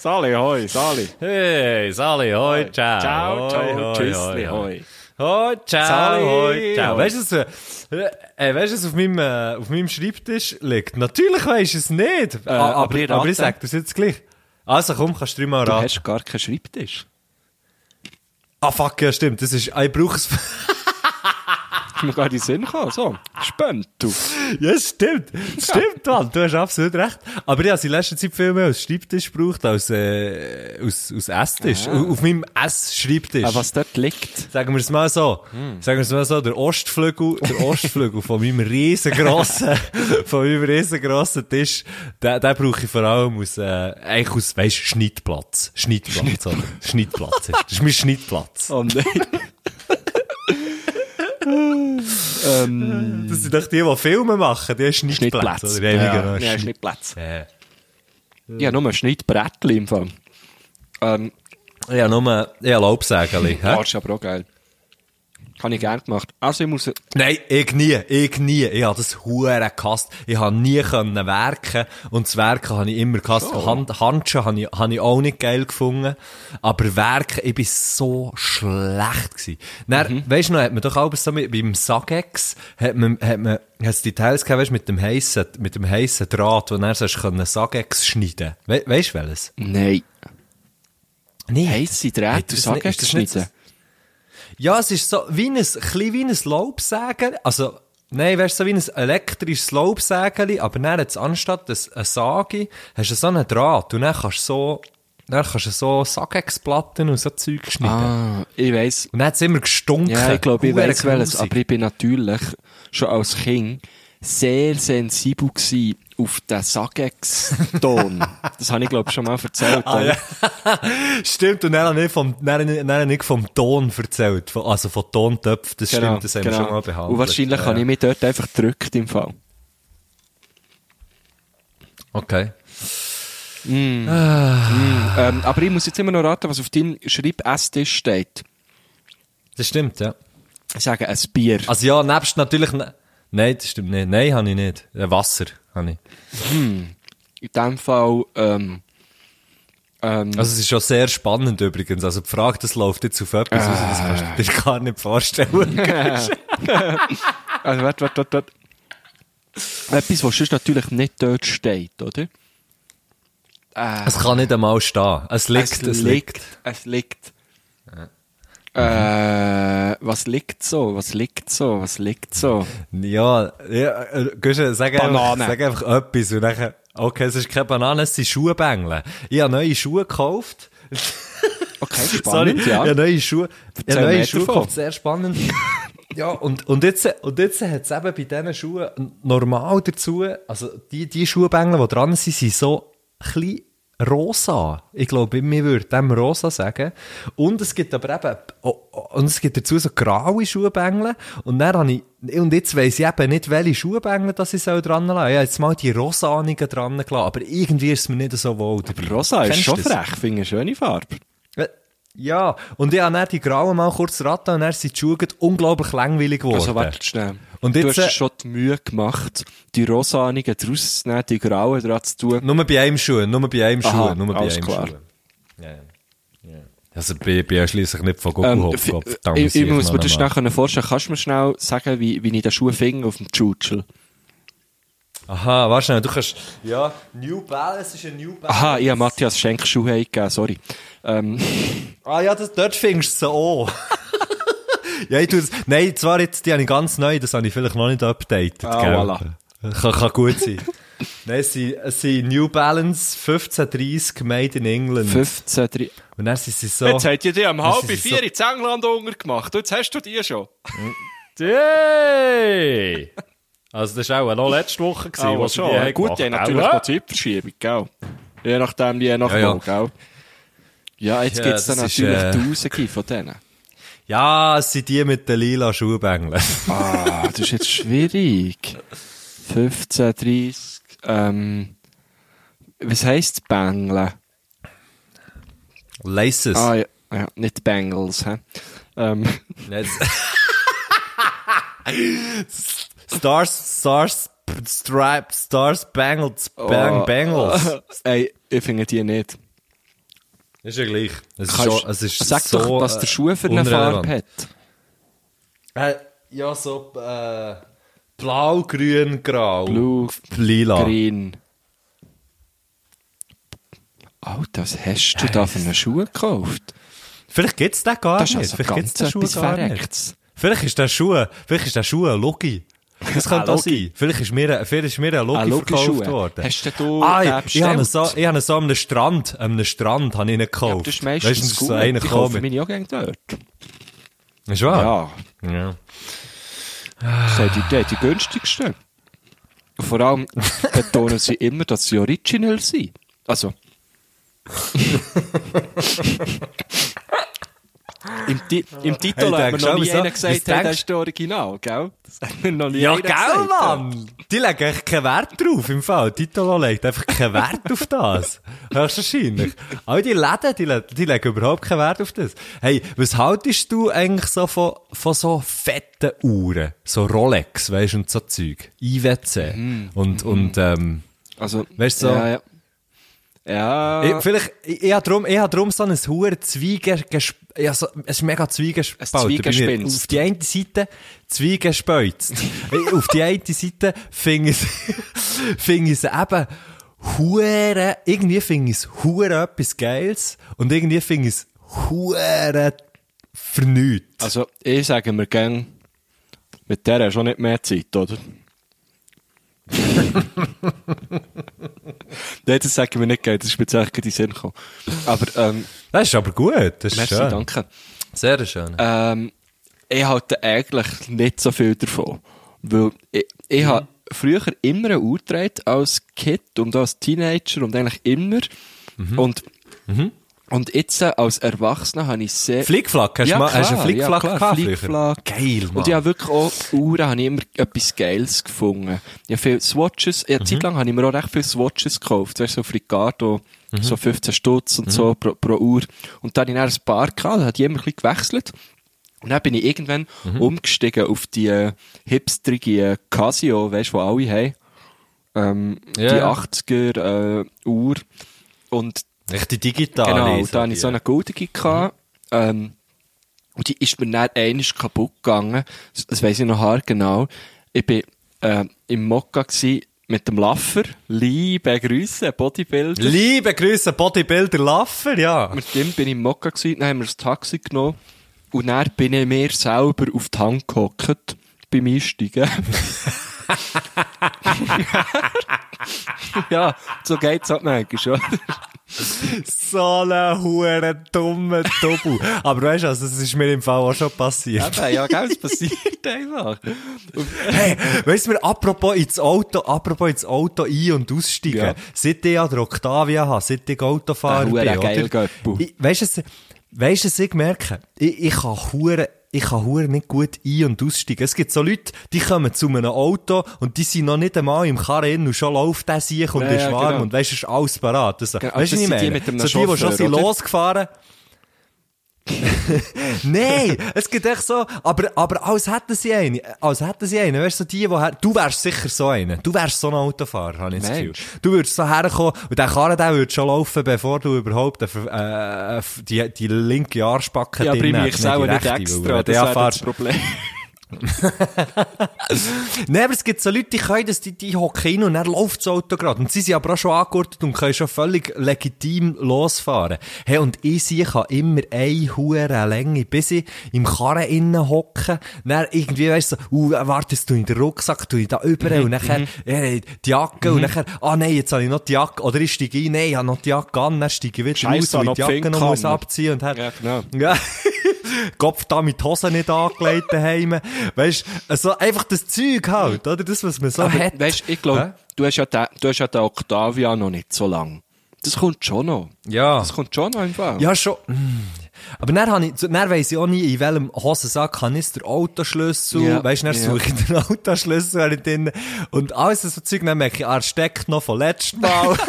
Sali, hoi, Sali. Hey, Sali, hoi, ciao. Ciao, Hoi, ciao, tschüssli, hoi. hoi. Ciao, Sali, hoi, ciao. Weißt du, äh, äh, weißt du, was auf meinem, äh, auf meinem Schreibtisch liegt? Natürlich weisst du es nicht. Äh, aber, aber ich aber ich sag das jetzt gleich. Also komm, kannst du Du raten. hast gar keinen Schreibtisch. Ah, fuck, ja, stimmt. Das ist, ich brauche es. Mir gerade in den Sinn gekommen. So, spannend, du. ja, stimmt. Stimmt, Mann. Du hast absolut recht. Aber habe es in letzter Zeit viel mehr als Schreibtisch gebraucht als, äh, als, als Esstisch. Auf meinem Ess-Schreibtisch. Ah, was dort liegt. Sagen wir es mal so. Sagen wir es mal so, der Ostflügel, der Ostflügel von meinem riesengroßen, von meinem riesengroßen Tisch, den, den brauche ich vor allem aus, äh, eigentlich aus, weisst, Schnittplatz. Schnittplatz, oder? Schnittplatz. Das ist mein Schnittplatz. Oh nein. Ähm, Das sind doch die, die Filme machen, die haben Schnittplätze. Oder? Die haben Ja, ja, Schnitt- Schnittplatz. Ja. Ich habe nur ein Schnittbrettchen im Fall. Ähm, Ich habe nur, Laubsägerli. hä? das ist aber auch geil. Habe ich gerne gemacht. Also ich muss... Nein, ich nie, ich nie. Ich habe das hure gehasst. Ich habe nie können werken und das Werken habe ich immer gehasst. Hand, Handschuhe habe ich, habe ich auch nicht geil gefunden. Aber Werken, ich bin so schlecht gewesen. Dann, weisst du noch, hat man doch auch so mit, beim Sagex, hat man, hat man, hat es Details gehabt, weisst, mit dem heissen, mit dem heissen Draht, wo dann so können Sagex schneiden. We, weisst du welches? Nein. Nee. Heisse Drähte, nicht- das nicht schneiden. Ja, es ist so wie ein, ein bisschen wie ein Laubsäger. Also, nein, wärst so wie ein elektrisches Laubsägerli, aber dann hat's anstatt des- eine Sage, hast du so einen Draht und dann kannst du so, dann kannst du so Sagex-Platten und so Zeug schneiden. Ah, ich weiss. Und dann hat's immer gestunken. Ja, ich glaube, ich weiss welches. Aber ich bin natürlich schon als Kind sehr sensibel gewesen auf den Sagex-Ton. das habe ich, glaube ich, schon mal erzählt. Ah, ja. Stimmt, und dann habe ich vom, dann, dann ich vom Ton erzählt. Von- Also von Tontöpfen, das stimmt, das haben wir schon mal behandelt. Genau, Und wahrscheinlich ja. habe ich mich dort einfach gedrückt im Fall. Okay. Ähm, aber ich muss jetzt immer noch raten, was auf deinem Schreib-Esstisch steht. Das stimmt, ja. Ich sage ein Bier. Also ja, nebst natürlich... Ne Nein, das stimmt nicht. Nein, habe ich nicht. Äh, Wasser habe ich. In dem Fall, ähm, ähm, Also es ist schon sehr spannend übrigens. Also die Frage, das läuft jetzt auf etwas, raus, das kannst du dir gar nicht vorstellen. also, warte, warte, warte, warte. Etwas, was sonst natürlich nicht dort steht, oder? es kann nicht einmal stehen. Es liegt, es, liegt. Es liegt. Äh, was liegt so? Was liegt so? Was liegt so? Ja, ja äh, Guschen, sag einfach, sag einfach etwas und dann, okay, es ist keine Banane, es sind Schuhbängel. Ich habe neue Schuhe gekauft. Okay, Sorry, spannend, ich ja. habe neue Schuhe, ich habe neue Schuhe gekauft, sehr spannend. Ja, und, und jetzt, und jetzt hat es eben bei diesen Schuhen normal dazu, also die, die Schuhbängel, die dran sind, sind so klein rosa. Ich glaube, mir würde dem rosa sagen. Und es gibt aber eben, oh, oh, und es gibt dazu so graue Schuhbängel. Und dann habe ich, und jetzt weiss ich eben nicht, welche Schuhbängel das ich soll dran lassen. Ich habe jetzt mal die rosanigen dran gelassen, aber irgendwie ist es mir nicht so wohl dabei. Rosa ist Kennst schon du das? frech, finde ich eine schöne Farbe. Äh, Ja, und ich habe dann die grauen mal kurz raten und dann sind die Schuhe unglaublich langweilig geworden. Also, warte schnell. Und du jetzt, hast dir äh, schon die Mühe gemacht, die rosanigen draus zu nehmen, die grauen dran zu tun. Nur bei einem Schuh, nur bei einem Aha, Schuh, nur bei einem klar. Schuh. Ja, ja. ja. Also, ich bin ja schliesslich nicht von Ähm, Google f- Hop, ich, ich muss mir das schnell können vorstellen. Kannst du mir schnell sagen, wie, wie ich den Schuh finde auf dem Tschutschel? Aha, warte schnell, du kannst, ja, New Balance ist ein New Balance. Aha, ich habe Matthias Schenk Schuhe eingegeben, sorry. Ähm, Ah ja, das, dort findest du sie auch. ja, ich tue das, nein, zwar jetzt, die habe ich ganz neu, das habe ich vielleicht noch nicht updated, Ah, gell? voilà. Kann, kann gut sein. nein, es sind, es sind New Balance 1530 made in England. 15, 3. Und dann sind sie so... Jetzt hat ihr die am halb sie vier so- in England untergemacht. Jetzt hast du die schon. Hey! Also das war auch noch letzte Woche, gewesen, was sie schon. die haben Gut, gemacht, die haben natürlich gell? noch Zeitverschiebung, gell? Je nachdem, je nach Ja, ja. gell? Ja, jetzt Ja, gibt's dann das ist, natürlich äh, Tausende von denen. Ja, es sind die mit den lila Schuhbängeln. Ah, das ist jetzt schwierig. 15, 30, ähm, was heisst Bängle? Laces. Ah, ja, ja nicht Bengals, hä? Ähm, Stars, Stars, Striped, Stars, Bangles, Bang, oh, Bangles. Ey, ich finde die nicht. Ist ja gleich. Es ist, Kannst- schon, es ist Sag so, doch, was äh, der Schuh für eine. Farbe hat. Äh, ja, so, äh, blau, grün, grau. Blue, lila. Green. Alter, was hast du da für einen Schuh gekauft? Vielleicht gibt's den gar Das ist nicht. also Vielleicht gibt's ganz den Schuh gar nicht. Vielleicht ist der Schuh, vielleicht ist der Schuh ein Logi. Das könnte Ein auch sein. Vielleicht ist mir, vielleicht ist mir ein Logi Ein verkauft Logi-Schuh. worden. Hast du ah, den ich, ich habe so, ich habe so einem Strand, an einem Strand habe ich ihn Ja, gekauft. das ist meistens Weisst du, gut. so einer ich kaufe gekommen. meine auch gerne dort. Ist wahr? Ja, Ja. das sind die, die, die günstigsten. Und vor allem betonen sie immer, dass sie original sind. Also. Im, Ti Im Titel Hey, hat mir noch nie einer gesagt, hey, das denkst- ist der Original, gell? Das hat mir noch nie Ja, einer gell, gesagt. Mann! Die legen echt keinen Wert drauf, im Fall. Titolo legt einfach keinen Wert auf das. Höchstwahrscheinlich. All die Läden, die, le- die legen überhaupt keinen Wert auf das. Hey, was haltest du eigentlich so von, von so fetten Uhren? So Rolex, weisst du, und so Zeug. IWC. Und, und, ähm, Also, Weißt du, so- Ja, ja. Ja. ich, vielleicht, ich, ich habe drum, ich hab drum so ein hoher Zwiege, ja, so, es ist mega Zwiegespalten. Auf die eine Seite Zwiegespalzt. Auf die eine Seite finde ich finde ich es eben hure, irgendwie finde ich es hure etwas Geiles und irgendwie finde ich es hure vernünftig. Also, ich sage mir gern, mit der hast du nicht mehr Zeit, oder? Nein, das sagen wir nicht, gell, das ist mir jetzt in den Sinn gekommen. Aber, ähm, Das ist aber gut, das ist merci, schön. danke. Sehr schön. Ähm, ich halte eigentlich nicht so viel davon. Weil ich, ich habe früher immer eine Uhr als Kind und als Teenager und eigentlich immer. Und, und jetzt äh, als Erwachsener habe ich sehr... Flickflack, hast du Ja, mal, hast du einen klar, Flickflack ja, klar? Flickflack. Geil, Mann. Und ich habe wirklich auch Uhren, habe ich immer etwas Geiles gefunden. Ich habe viele Swatches, ja, eine Zeit lang habe ich mir auch recht viele Swatches gekauft. Weißt du, so Frigato, so 15 Stutz und so pro, pro Uhr. Und dann habe ich dann ein paar gehabt, da hat immer ein bisschen gewechselt. Und dann bin ich irgendwann umgestiegen auf die äh, hipsterige äh, Casio, weißt du, die alle haben. Ähm, Ja, die ja. 80er äh, Uhr. Und Richtig digital. Genau, da hatte ich so eine goldige gehabt, ähm, und die ist mir dann einmal kaputt gegangen. Das, das weiss ich noch haargenau. Ich bin, äh, im Mokka mit dem Laffer. Liebe Grüße, Bodybuilder. Liebe Grüße, Bodybuilder Laffer, ja. Mit dem bin ich im Mokka dann haben wir das Taxi genommen. Und dann bin ich mir selber auf die Hand gehockt, beim Einsteigen. ja, so geht's halt manchmal, oder? So ein hure dummer Double. Aber weißt du, also, das ist mir im Fall auch schon passiert. Eben, ja, gell, es passiert einfach. Hey, weißt du, apropos ins Auto, apropos ins Auto ein- und aussteigen. Ja. Seit ich ja den Octavia habe, seit ich Autofahrer Ah, bin, hure oder? geil, Weißt du, weißt du, was ich merke? Ich, ich kann hure, ich kann hure nicht gut ein- und aussteigen. Es gibt so Leute, die kommen zu einem Auto und die sind noch nicht einmal im Karren und schon läuft der sich und Ja, ist ja, warm genau. und weißt ist alles parat. Also, Genau, weißt du, was ich die meine? mit einem so die, die schon sind losgefahren. Nein, es gibt echt so, aber, aber als hätten sie einen, als hätten sie einen, weißt du, so die, die, du wärst sicher so einer. Du wärst so ein Autofahrer, habe ich das Gefühl. Du würdest so herkommen und der Karren, der würde schon laufen, bevor du überhaupt äh, äh, die, die linke Arschbacke Ja, drin bringe hast, ich selber nicht extra, das wäre das Problem. Nein, aber es gibt so Leute, die können das, die, die hocken hin und dann läuft das Auto gerade. Und sie sind aber auch schon angegurtet und können schon völlig legitim losfahren. Hey, und ich sehe, ich kann immer eine hure Länge, bis ich im Karren innen hocke. Dann irgendwie, weißt du, so, uh, wartest du in den Rucksack, tu ich da über und nachher, äh, die Jacke und nachher, ah nein, jetzt habe ich noch die Jacke, oder ich steige ein, nein, ich habe noch die Jacke an, dann steige ich wieder Scheisse, aus, weil ich die Jacke noch muss abziehen und dann, Ja, genau. ja. Kopf da mit die Hose nicht angelegt daheim. Weißt du, also einfach das Zeug halt, oder? Das, was man so Aber, hat. weißt, ich glaube, du hast ja den, du hast ja den Octavia noch nicht so lang. Das kommt schon noch. Ja. Das kommt schon noch Fall. Ja, schon. Aber dann, habe ich, dann weiss ich auch nie, in welchem Hosensack habe ich den Autoschlüssel. Ja, Weißt du, dann ja. suche ich den Autoschlüssel drin. Und alles so Zeug, dann merke ich, ah, er steckt noch von letztem Mal.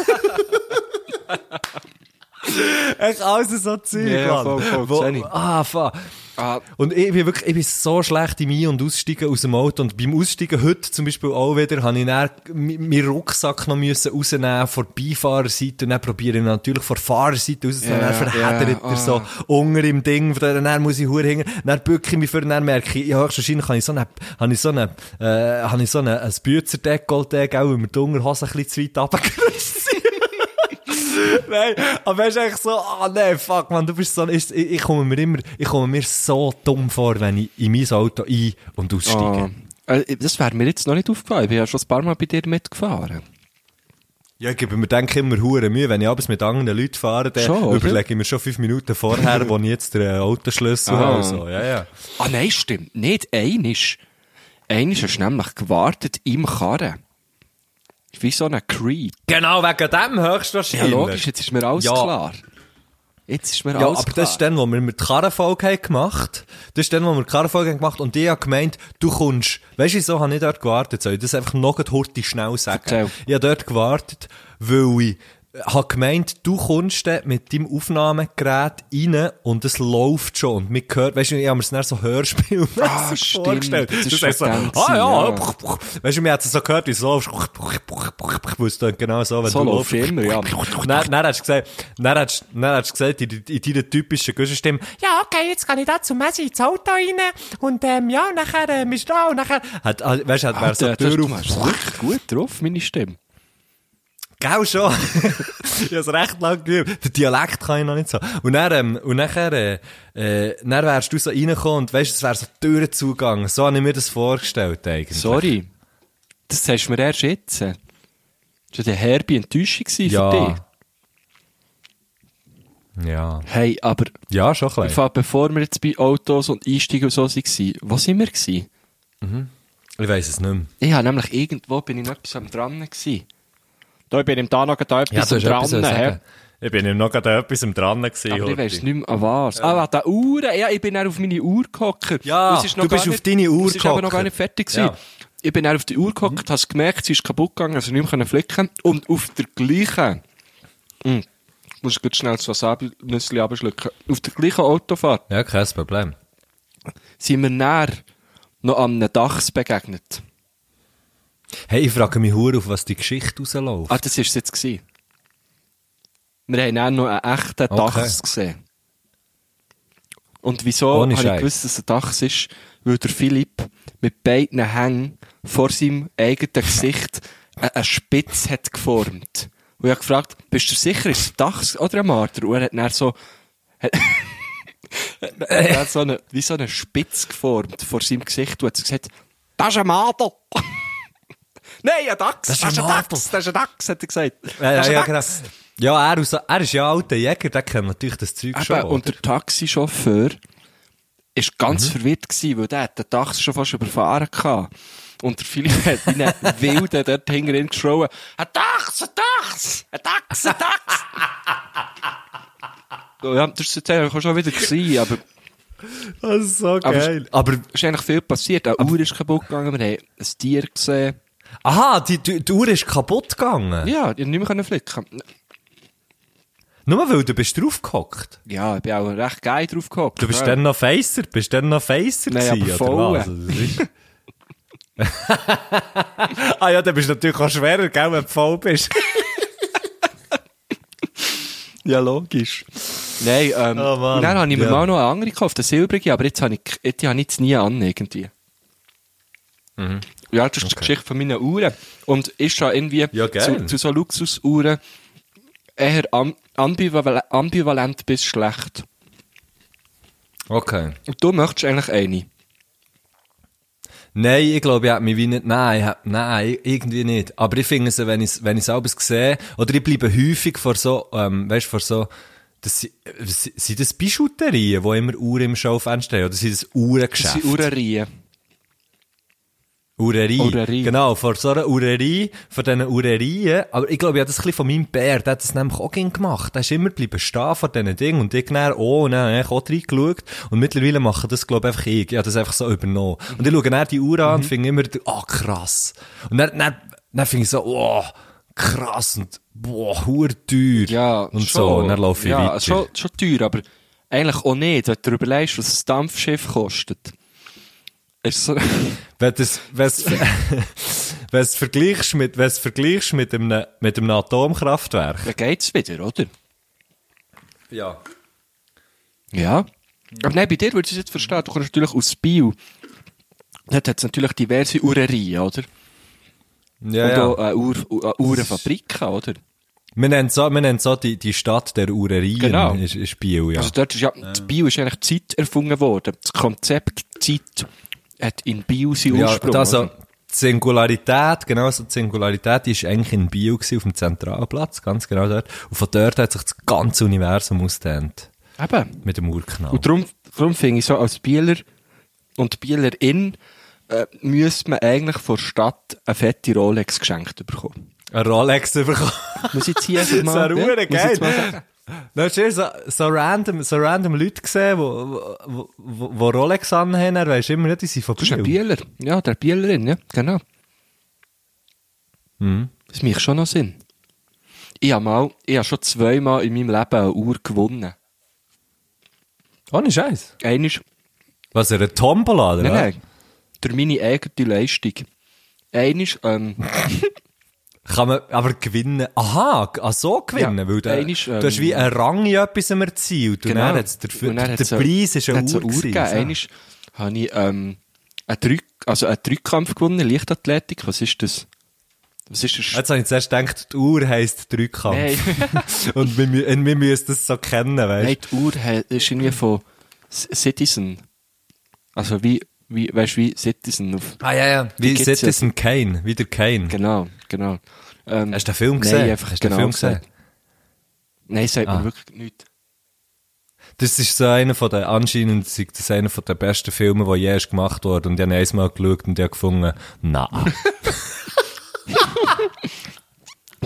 Echt alles so Zeug, Mann. voll, voll, Wo-. Ah, fuck. Ah, Und ich bin wirklich, ich bin so schlecht im Ein- und Aussteigen aus dem Auto. Und beim Aussteigen heute zum Beispiel auch wieder, habe ich dann meinen Rucksack noch müssen rausnehmen von der Beifahrerseite. Und dann probiere ich natürlich von der Fahrerseite rauszunehmen. Ja, dann verheddert ja, er so ah. unter im Ding. Dann muss ich hure hängen. Dann bücke ich mich für, dann merke ich, ja, höchstwahrscheinlich habe ich so eine, habe ich so eine, äh, habe ich so eine, ein gell, weil mir die Unterhose ein bisschen zu weit runtergerutscht sind. Nein, aber es ist echt so, ah nee, fuck man, du bist so, ich, ich, komme mir immer, ich komme mir so dumm vor, wenn ich in mein Auto ein- und aussteige. Äh, Das wäre mir jetzt noch nicht aufgefallen. Ich bin ja schon ein paar Mal bei dir mitgefahren. Ja, ich gebe mir denke immer hure Mühe, wenn ich abends mit anderen Leuten fahre, dann Schon, überlege ich mir schon fünf Minuten vorher, wo ich jetzt den Autoschlüssel Ah. habe. So. Ja, ja. Ah, nein, stimmt. Nicht einisch. Einisch hast du nämlich gewartet im Karren. Wie so ein Creed. Genau, wegen dem Ja, höchstwahrscheinlich. logisch, jetzt ist mir alles Ja. klar. Jetzt ist mir Ja, alles aber klar. das ist dann, wo wir mit Karrenfolge haben gemacht Das ist dann, wo wir Karrenfolge haben gemacht und ich habe gemeint, du kommst, weißt du, wieso habe ich dort gewartet? Soll ich das einfach noch hurtig schnell sagen? Erzähl. Ich habe dort gewartet, weil ich habe gemeint, du kommst mit deinem Aufnahmegerät rein und es läuft schon und mir gehört, weißt du, ich habe mir es dann so Hörspiel Ah, stimmt. vorgestellt. Das ist ist so, ah dann ja, gewesen, ja. weißt du, mir hat es so gehört, wie es läuft, weil es dann genau so, wenn So du läufst. immer, ja. Dann, dann hast du gesagt, dann hast, dann hast du gesagt, in, in deiner typischen Güssenstimme, Ja, okay, jetzt kann ich da zu Messi ins Auto rein und ähm, ja, nachher ähm, ist da und nachher... hat, ah, weißt du, hat, wer so die das, Tür auf, gut drauf, meine Stimme. Gell schon? ich habe es recht lang geübt. Den Dialekt kann ich noch nicht so. Und dann, ähm, und nachher, äh, äh, dann wärst du so reingekommen und weißt, es wäre so Türenzugang. So habe ich mir das vorgestellt, eigentlich. Sorry. Das sagst du mir erst jetzt. Das war eine herbe Enttäuschung Ja. für dich. Ja. Hey, aber Ja, schon klein. Fall, bevor wir jetzt bei Autos und Einsteigen und so waren, wo sind wir gewesen? Ich weiss es nicht mehr. Ich habe nämlich irgendwo bin ich noch etwas am dran gewesen. Da bin ich da noch da etwas hast etwas dran. hä? Ich bin ihm noch gerade etwas dran gewesen. Aber ich weiss nicht mehr an was. Ah, an der Uhr. Ja, ich bin dann auf meine Uhr gehockt. Ja, du bist gar auf deine Uhr Es ist aber noch gar gehockt. nicht fertig gewesen. Ja. Ich bin dann auf die Uhr gehockt, mhm. habe gemerkt, sie ist kaputt gegangen, also nicht mehr flicken Und auf der gleichen, hm, muss ich gut schnell das Wasabi-Nüssli abschlucken. Auf der gleichen Autofahrt Ja, kein Problem. sind wir näher noch an einem Dachs begegnet. Hey, ich frage mich hure, auf was die Geschichte rausläuft. Ah, das war es jetzt gewesen. Wir haben dann noch einen echten Okay. Dachs gesehen. Und wieso Ohne habe ich gewusst, dass es ein Dachs ist? Weil der Philipp mit beiden Hängen vor seinem eigenen Gesicht eine Spitze hat geformt. Und ich habe gefragt, bist du sicher, ist es ein Dachs oder ein Marder? Und er hat dann so, er hat so eine, wie so eine Spitze geformt vor seinem Gesicht und hat gesagt, das ist ein Marder. Nein, ein Dachs, Das ist ist ein. Dachs, das ist ein Dachs, hat er gesagt. Ja, ja, ist ja, genau. Ja, er, aus, er ist ja alter Jäger, der kennt natürlich das Zeug schon. Eben, und oder? der Taxichauffeur war ganz Mhm. verwirrt gewesen, weil der den Dachs schon fast überfahren hatte. Und der Philipp hat einen Wilden dort hinter ihm geschrien, ein Dachs, ein Dachs, ein Dachs, ein Dachs. ja, das ist jetzt schon wieder gewesen, aber Das ist so geil. Aber, es ist eigentlich viel passiert. Eine Uhr ist kaputt gegangen, wir haben ein Tier gesehen. Aha, die, die, die Uhr ist kaputt gegangen. Ja, konnte nicht mehr flicken. Nur weil du bist draufgehockt. Ja, ich bin auch recht geil drauf gehockt. Du bist ja. dann noch Facer, bist dann noch Facer Nein, gewesen, oder was? Also, ah ja, dann bist du natürlich auch schwerer, gell, wenn du voll bist. Ja, logisch. Nein, ähm, Oh Mann. dann habe ich mir Ja. mal noch eine andere gekauft, eine silbrige, aber jetzt habe ich, die habe ich jetzt nie an, irgendwie. Ja, das ist die Geschichte von meinen Uhren. Und ist schon irgendwie Ja, zu, zu so Luxusuhren eher am, ambivalent, ambivalent bis schlecht. Okay. Und du möchtest eigentlich eine. Nein, ich glaube, ich hätte mich wie nicht, nein, nein, irgendwie nicht. Aber ich finde es, wenn ich wenn ich es sehe, oder ich bleibe häufig vor so, ähm, weißt, vor so, das, sind- äh, sind das Bijouterien, wo immer Uhren im Schaufenster haben, oder sind das Das Uhrengeschäfte? sind Uhrenreihen. Urerie. Urerie. Genau, vor so einer Urerie, von diesen Urerien. Aber ich glaube, ich habe das ein bisschen von meinem Bär, der hat das nämlich auch gern gemacht. Der ist immer bleiben stehen vor diesen Dingen und ich dann auch, und dann habe ich auch reingeschaut. Und mittlerweile machen das, glaube ich, einfach ich. Ich habe das einfach so übernommen. Und ich schaue dann die Uhr an und finde immer, ah, krass. Und dann, dann, dann finde ich so, oh, krass und, boah, hure teuer. Ja, Und schon, so, und dann laufe ich ja, weiter. Schon, schon teuer, aber eigentlich auch nicht, wenn du dir überlegst, was ein Dampfschiff kostet. Ist so, Wenn du es, es, es vergleichst mit, wenn es vergleichst mit einem, mit einem Atomkraftwerk. dann geht's wieder, oder? Ja. Ja. Aber nein, bei dir würde ich es jetzt verstehen. Du kommst natürlich aus Bio. Dort hat es natürlich diverse Uhrerien, oder? Ja, Und ja. auch äh, Uhr, uh, Uhrenfabriken, oder? Wir nennen so, wir nennen so die, die Stadt der Urerien. Genau. Ist, ist Biel, ja. Also dort ist ja, das Bio ist eigentlich Zeit erfunden worden. Das Konzept Zeit hat in Bio seinen ja, Ursprung. also, die Singularität, genau so, die Singularität, die ist eigentlich in Biel gewesen, auf dem Zentralplatz, ganz genau dort. Und von dort hat sich das ganze Universum ausgedehnt. Eben. Mit dem Urknall. Und darum, darum finde ich so, als Bieler und Bielerin äh, müsste man eigentlich von der Stadt eine fette Rolex geschenkt bekommen. Ein Rolex bekommen. Muss ich jetzt hier Das mal... muss ich geil. Jetzt mal sagen. Da hast du so, so random, so random Leute gesehen, wo, wo, wo, wo Rolex anhaben, dann weisst du immer nicht, die sind von Das ist ein Biel. Bieler. Ja, der Bielerin, ja, genau. Mhm. Das macht schon noch Sinn. Ich habe mal, ich habe schon zweimal in meinem Leben eine Uhr gewonnen. Ohne Scheiß. Einmal, Was, eine Tombola, oder nein, nein, durch meine eigene Leistung. Einmal, ähm, Kann man aber gewinnen. Aha, ach so gewinnen, Ja, weil du, einmal, ähm, du hast wie einen Rang in etwas erzielt. Und Genau. dann hat's dafür, Und dann der, der so- Preis ist eine Uhr Uhr gewesen. so. Einmal habe ich, ähm, einen Drück, also einen Drückkampf gewonnen, Leichtathletik. Was ist das? Was ist das? Jetzt habe ich zuerst gedacht, die Uhr heisst Drückkampf. Nein. Und wir, und wir müssen das so kennen, weißt Nein, die Uhr ist irgendwie von Citizen. Also wie, wie, weißt du, wie Citizen auf, Ah, ja, ja. Wie gibt's ja. Citizen Kane, wieder Kane. genau, genau. Ähm, Hast du den Film Nein, gesehen? einfach Hast du den genau Film gesehen. gesehen? Nein, sagt Ah. mir wirklich nichts. Das ist so einer von den, anscheinend ist das einer von den besten Filmen, die je ist gemacht worden. Und ich habe einmal geschaut und ich habe gefunden, na.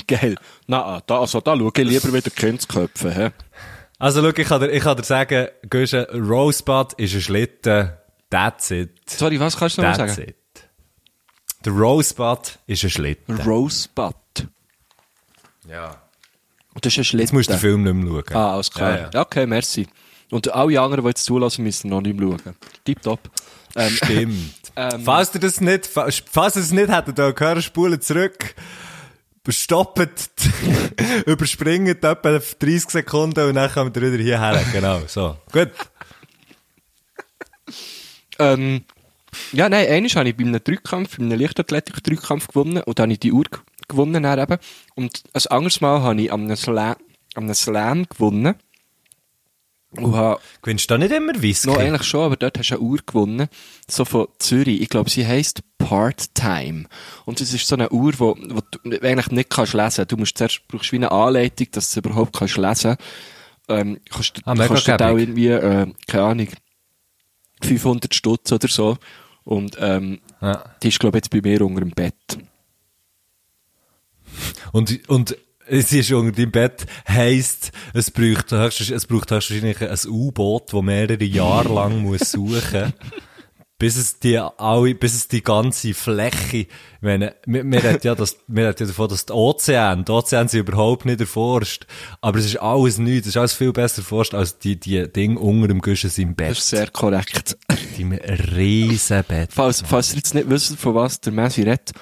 Geil. Na, da, also da schaue ich lieber wieder Kindsköpfe, hä? Also, schau, ich kann dir, ich kann dir sagen, Guschen, Rosebud ist ein Schlitten. That's it. Sorry, was kannst du noch sagen? it. Der Rosebud ist ein Schlitten. Rosebud. Ja. Und das ist ein Schlitten. Jetzt musst du den Film nicht mehr schauen. Ah, alles klar. Ja, Ja, Okay, merci. Und alle anderen, die jetzt zulassen, müssen noch nicht mehr schauen. Tipptopp. Ähm, Stimmt. Ähm, falls ihr das nicht, fa- falls ihr es nicht hättet, dann gehört, spulen zurück. Stoppet, überspringet etwa 30 Sekunden und dann kommt ihr wieder hierher. Genau, so. Gut. Ähm, ja, nein, einmal habe ich bei einem Drückkampf, bei einem Leichtathletik-Drückkampf gewonnen und dann habe ich die Uhr gewonnen dann eben. Und ein anderes Mal habe ich an einem Slam, an einem Slam gewonnen. Und habe Gewinnst du da nicht immer Whisky? noch eigentlich schon, aber dort hast du eine Uhr gewonnen. So von Zürich. Ich glaube, sie heisst Part-Time. Und es ist so eine Uhr, wo, wo du eigentlich nicht kannst lesen. Du musst zuerst, brauchst wie eine Anleitung, dass du überhaupt kannst lesen. Ähm, kannst, Ah, du kannst auch gäbig. irgendwie, äh, keine Ahnung, 500 Stutz oder so. Und, ähm, Ja. die ist, glaube ich, jetzt bei mir unter dem Bett. Und, und es ist unter deinem Bett, heisst, es braucht, es braucht höchstwahrscheinlich ein U-Boot, das mehrere Jahre lang muss suchen bis es die alle, bis es die ganze Fläche, ich meine, wir, wir reden ja, das, wir reden ja davon, dass die Ozeane, die Ozeane sind überhaupt nicht erforscht, aber es ist alles nichts, es ist alles viel besser erforscht als die, die Dinge unter dem Guschen im Bett. Das ist sehr korrekt. Ein riesen Bett. Falls, falls ihr jetzt nicht wisst, von was der Messi redet,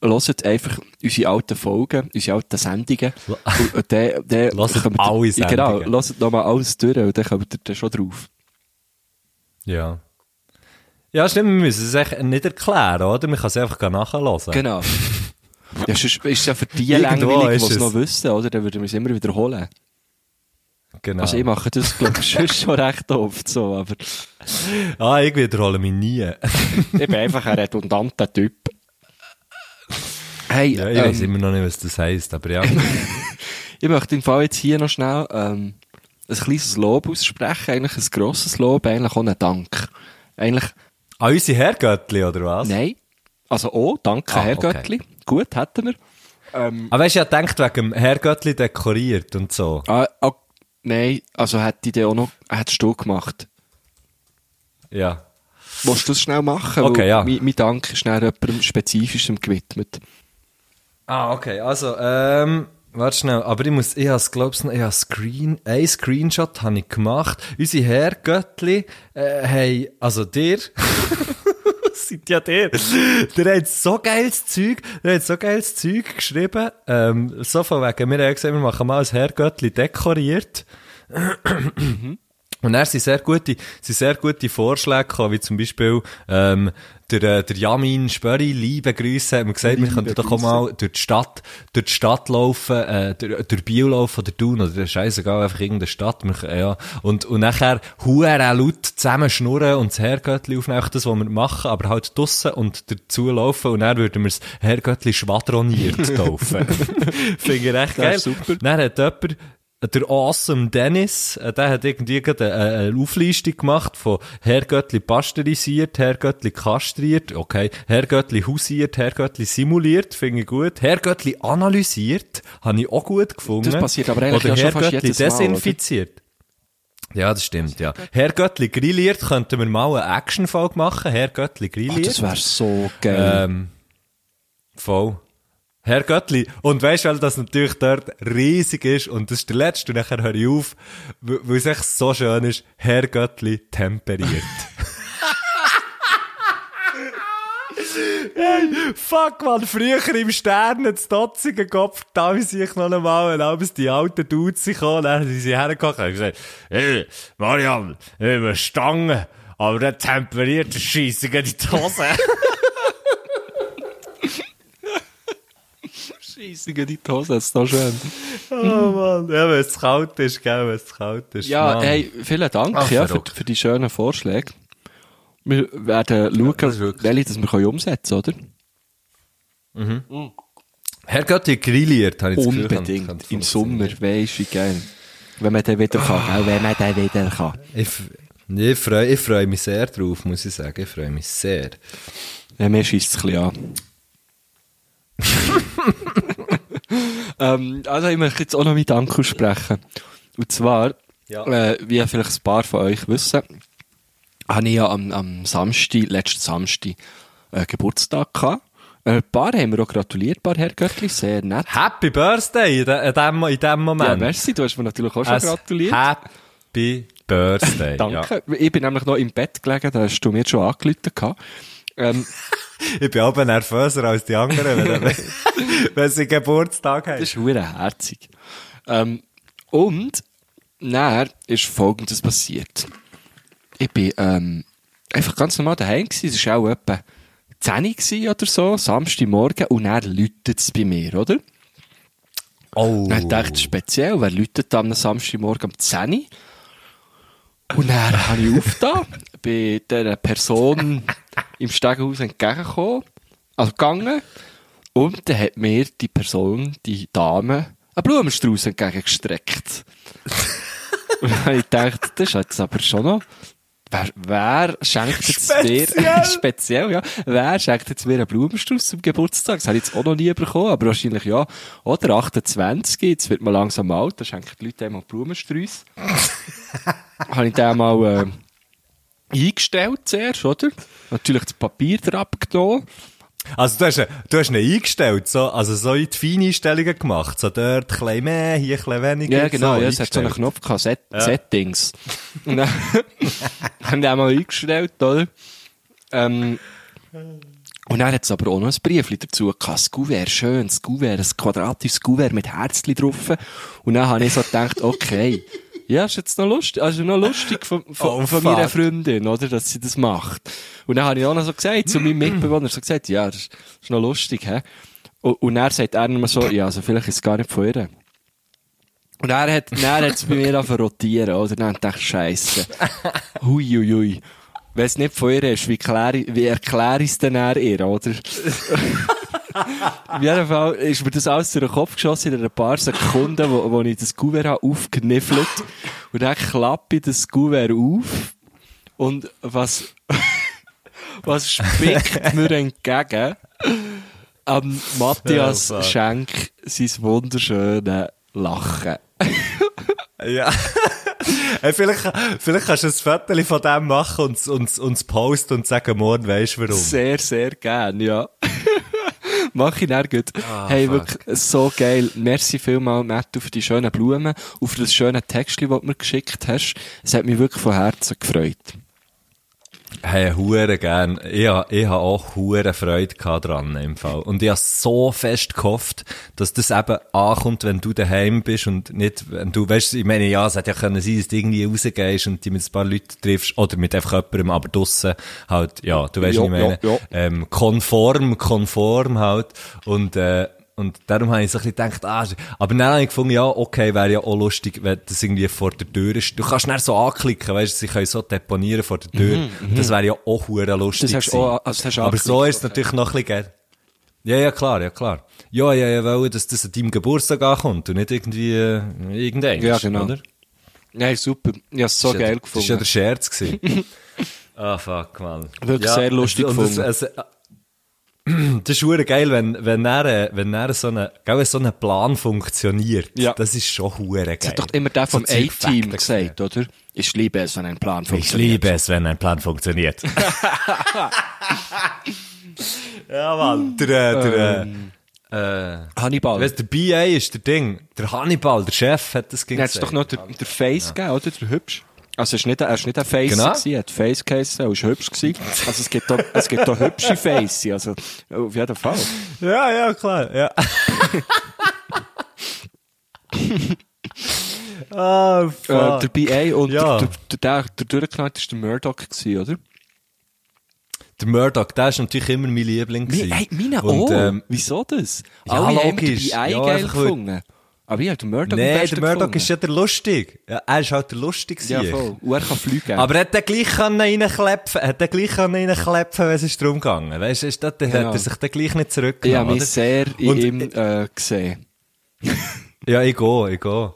hört einfach unsere alten Folgen, unsere alten Sendungen. Und, und der, der, Hört alle Genau, Sendungen. hört nochmal alles durch und dann kommt ihr dann schon drauf. Ja. Ja, stimmt, wir müssen es echt nicht erklären, oder? Man kann es einfach nachhören. Genau. ja, sonst ist es ja für die langweilig, die es noch wissen, oder? Dann würden wir es immer wiederholen. Genau. Also ich mache das, glaube ich, schon recht oft so, aber ah, ich wiederhole mich nie. ich bin einfach ein redundanter Typ. Hey, ja, ich ähm, weiß immer noch nicht, was das heisst, aber ja. Ich möchte im Fall jetzt hier noch schnell ähm, ein kleines Lob aussprechen, eigentlich ein grosses Lob, eigentlich auch einen Dank. Eigentlich, An unsere Herrgöttli, oder was? nein, Also, oh, danke, Ah, Herr okay. Gut, hätten wir. Aber weißt du, ich gedacht, wegen dem Herrgöttli dekoriert und so. Ah, ah, nein, also hätte ich den auch noch, hättest du gemacht. Ja. Willst du das schnell machen? Okay, Weil ja. Mein, mein Dank ist schnell jemandem Spezifischem gewidmet. Ah, okay. Also, ähm, warte schnell. Aber ich muss, ich has, glaub's noch, ich has Screen, ein Screenshot habe ich gemacht. Unsere Herrgöttli, äh, hey, also dir, seid ja der. Der hat so geiles Zeug, der hat so geiles Zeug geschrieben, ähm, so von wegen, wir haben gesagt, wir machen mal ein Herrgöttli dekoriert. Und er sind sehr gute, sind sehr gute Vorschläge gekommen, wie zum Beispiel, ähm, der, äh, der Jamin Spöri, liebe Grüße, hat mir gesagt, wir könnten doch auch mal durch die Stadt, durch die Stadt laufen, äh, durch, durch Biel laufen oder Thun oder scheißegal, einfach irgendeine Stadt, wir, ja. Und, und nachher, huere laut zusammen schnurren und das Herrgöttli aufnehmen, das, was wir machen, aber halt draussen und dazu laufen und dann würden wir das Herrgöttli schwadroniert taufen. Finde ich recht geil. Dann hat jemand, der Awesome Dennis, äh, der hat irgendwie eine, eine Auflistung gemacht von Herrgöttli pasteurisiert, Herrgöttli kastriert, okay, Herrgöttli hausiert, Herrgöttli simuliert, finde ich gut, Herrgöttli analysiert, habe ich auch gut gefunden. Das passiert aber eigentlich Oder ja schon fast Herrgöttli jedes Mal, oder? desinfiziert. Ja, das stimmt, ja. Herrgöttli grilliert, könnten wir mal eine Action-Folge machen, Herrgöttli Oh, grilliert. das wäre so geil. Ähm, voll. Herr Göttli. Und weißt du, weil das natürlich dort riesig ist und das ist der letzte und nachher höre ich auf, weil es echt so schön ist, Herr Göttli temperiert. Hey, fuck man, früher im Sternen, zu Dotzigen Kopf, da wie sich noch einmal, und abends die alten Dudes gekommen, dann sind sie hergekommen und gesagt, hey, ich habe eine Stange, aber der temperiert, der scheisse in die Hose. Scheisse, die Hose, das ist so schön. Oh Mann, ja, wenn es kalt ist, gell, wenn es kalt ist. Ja, Mann. hey, vielen Dank Ach, ja, für, für die schönen Vorschläge. Wir werden schauen, das ist wirklich- welche das wir können umsetzen oder? Herr Götti grilliert, habe ich das. Unbedingt. könnte- könnte Im. Sommer, weisst wie geil. Wenn man den wieder kann. Auch wenn man den wieder kann. Ich, ich freue ich freu mich sehr drauf, muss ich sagen. Ich freue mich sehr. Ja, mir schießt es ein bisschen an. ähm, also, ich möchte jetzt auch noch meinen Dank aussprechen. Und zwar, Ja. äh, wie vielleicht ein paar von euch wissen, habe ich ja am, am Samstag, letzten Samstag, äh, Geburtstag gehabt. Ein paar haben mir auch gratuliert, ein paar Herr Göttli, sehr nett. Happy Birthday in, de, in, dem, in dem Moment. Ja, merci, du hast mir natürlich auch schon Ein gratuliert. Happy Birthday. Danke. Ich bin nämlich noch im Bett gelegen, da hast du mir schon gehabt. Ähm. Ich bin aber nervöser als die anderen, wenn, wenn sie Geburtstag haben. Das ist hure herzig. Ähm, und dann ist Folgendes passiert. Ich bin ähm, einfach ganz normal daheim gewesen. Es war auch etwa 10 Uhr oder so, Samstagmorgen, und dann läutet es bei mir, oder? Oh. Dann dachte ich, speziell, wer läutet am Samstagmorgen um 10 Uhr? Und dann habe ich aufgetan, bin dieser Person im Stegenhaus entgegengekommen, also gegangen, und dann hat mir die Person, die Dame, einen Blumenstrauß entgegengestreckt. und dann habe ich gedacht, das ist jetzt aber schon noch, wer, wer schenkt jetzt mir, Speziell. speziell, ja, wer schenkt jetzt mir einen Blumenstrauß zum Geburtstag? Das habe ich jetzt auch noch nie bekommen, aber wahrscheinlich ja, oder 28, jetzt wird man langsam alt, da schenken die Leute einmal Blumenstrauß. habe ich den mal äh, eingestellt zuerst, oder? Natürlich das Papier drauf abgenommen. Also du hast, du hast ihn eingestellt, so, also so in die Feineinstellungen gemacht. So dort ein bisschen mehr, hier ein bisschen weniger. Ja, genau, so ja, es hat so einen. Knopf gehabt, Set Settings. Und dann haben die auch mal eingestellt, oder? Ähm, und dann hat es aber auch noch ein Briefli dazu gehabt, das Kuvert, schön, das Kuvert, ein quadratisches Kuvert mit Herzchen drauf. Und dann habe ich so gedacht, okay, ja, ist jetzt noch lustig, also noch lustig von, von, Oh, von meiner Freundin, oder, dass sie das macht. Und dann habe ich auch noch so gesagt, zu meinem Mitbewohner, so gesagt, ja, das ist, noch lustig, hä? Und, und dann sagt er immer so, ja, also vielleicht ist es gar nicht von ihr. Und er hat, dann hat es bei mir angefangen rotieren, oder? Dann dachte ich, Scheisse. Hui, hui, hui. Wenn es nicht von ihr ist, wie, klär, wie erkläre ich es denn eher ihr, oder? Auf jeden Fall ist mir das alles durch den Kopf geschossen in ein paar Sekunden, wo, wo ich das Kuvert habe aufgeniffelt. Und dann klappe ich das Kuvert auf. Und was, Was spickt mir entgegen? Am Matthias. Schenk sein wunderschönes Lachen. Ja. hey, vielleicht, vielleicht kannst du ein Foto von dem machen und uns und posten und sagen, morgen weisst du warum. Sehr, sehr gern, ja. Mach ich dann gut. Ah, hey, fuck. wirklich, so geil. Merci vielmal, Matthew, für die schönen Blumen und für das schöne Textchen, das du mir geschickt hast. Es hat mich wirklich von Herzen gefreut. Hey, hure gern. Ich, ich habe auch hure Freude gehabt dran im Fall. Und ich habe so fest gehofft, dass das eben ankommt, wenn du daheim bist und nicht, wenn du, weißt, ich meine, ja, es hätte ja können sein, dass du irgendwie rausgehst und dich mit ein paar Leuten triffst, oder mit einfach jemandem, aber draussen halt, ja, du weißt, Ja, ich meine, ja, ja. ähm, konform, konform halt. Und, äh, und darum habe ich so ein bisschen gedacht, ah, aber dann habe ich gefunden, ja, okay, wäre ja auch lustig, wenn das irgendwie vor der Tür ist. Du kannst dann so anklicken, weißt du, sie können so deponieren vor der Tür. Das wäre ja auch hure lustig Mhm, Das hast gewesen. auch- also hast Aber so ist es natürlich noch ein bisschen geil. Ja, ja, klar, ja, klar. Ja, ja, ja, wollen, dass das an deinem Geburtstag ankommt und nicht irgendwie, äh, irgendein. Ja, genau. Oder? Nein, super. Ich habe so Das ist ja- geil Das ist ja gefunden. der Scherz gewesen. Ah, fuck, man. Wirklich sehr lustig und gefunden. es, das ist hure geil, wenn, wenn er, äh, wenn er so gell, wenn so ein Plan funktioniert. Ja. Das ist schon hure geil. Das hat doch immer der vom So A-Team gesagt, oder? Ich liebe es, wenn ein Plan Ich funktioniert. liebe es, wenn ein Plan funktioniert. ja, Mann. Der, äh, der, äh, äh, Hannibal. weißt, der BA ist der Ding. Der Hannibal, der Chef, hat das Dann hat es gesagt. doch noch der, der Face gegeben, oder? Der Hübsch. Also, er ist nicht, er ist nicht ein Face Genau. gewesen, er hat Face geheissen, er ist hübsch gewesen. Also, es gibt da, es gibt da hübsche Face, also, auf jeden Fall. Ja, ja, klar, ja. Ah, Äh, fuck. der BA und Ja. der, der, der, der durchgeknallt ist der Murdoch gewesen, oder? Der Murdoch, der ist natürlich immer mein Liebling Mi, gewesen. hey, meine Und, ähm, Wieso das? ja, Alle haben logisch. den BA Ja, geil gefunden. Aber ich habe den Murdoch besten der Murdoch gefunden. ist ja der lustig. Ja, er ist halt der lustig Ja, voll. Und er kann fliegen. Aber er hat den gleich reinklepfen, hat den gleich reinklepfen, wenn es ist darum gegangen. Weißt du, dann Genau. hat er sich dann gleich nicht ich zurückgenommen, habe mich sehr in Und- ihm äh, gesehen. Ja, ich gehe, ich gehe.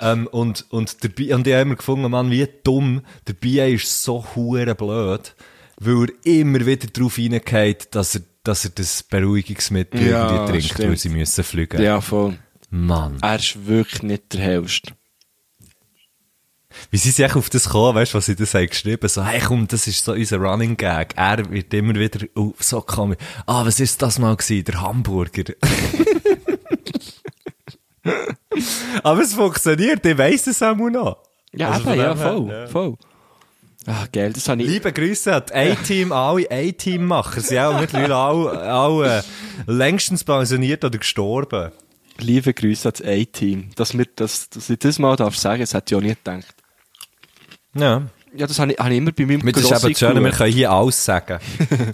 ähm, und, und, der, und ich habe immer gefunden, Mann, wie dumm. Der BA ist so hure blöd, weil er immer wieder darauf reingeht, dass er, dass er das Beruhigungsmittel Ja, trinkt, stimmt. weil sie müssen fliegen. Ja, voll. Mann. Er ist wirklich nicht der Hellste. Wie sind sie eigentlich auf das gekommen, weißt du, was sie das haben geschrieben? So, hey, komm, das ist so unser Running Gag. Er wird immer wieder oh, so kommen. Ah, was ist das mal gewesen? Der Hamburger. Aber es funktioniert, ich weiss es auch noch. Ja, Also eben, ja, voll, ja. voll. Ah, geil, das habe ich... Liebe Grüße an A-Team, alle A-Team-Macher. Sie sind auch mittlerweile alle, alle äh, längstens pensioniert oder gestorben. Liebe Grüße ans A-Team. Dass, wir das, dass ich das mal darf sagen, das hätte ich auch nie gedacht. Ja. Ja, das habe ich, habe ich immer bei meinem Mit das ist eben das Schöne, wir können hier alles sagen.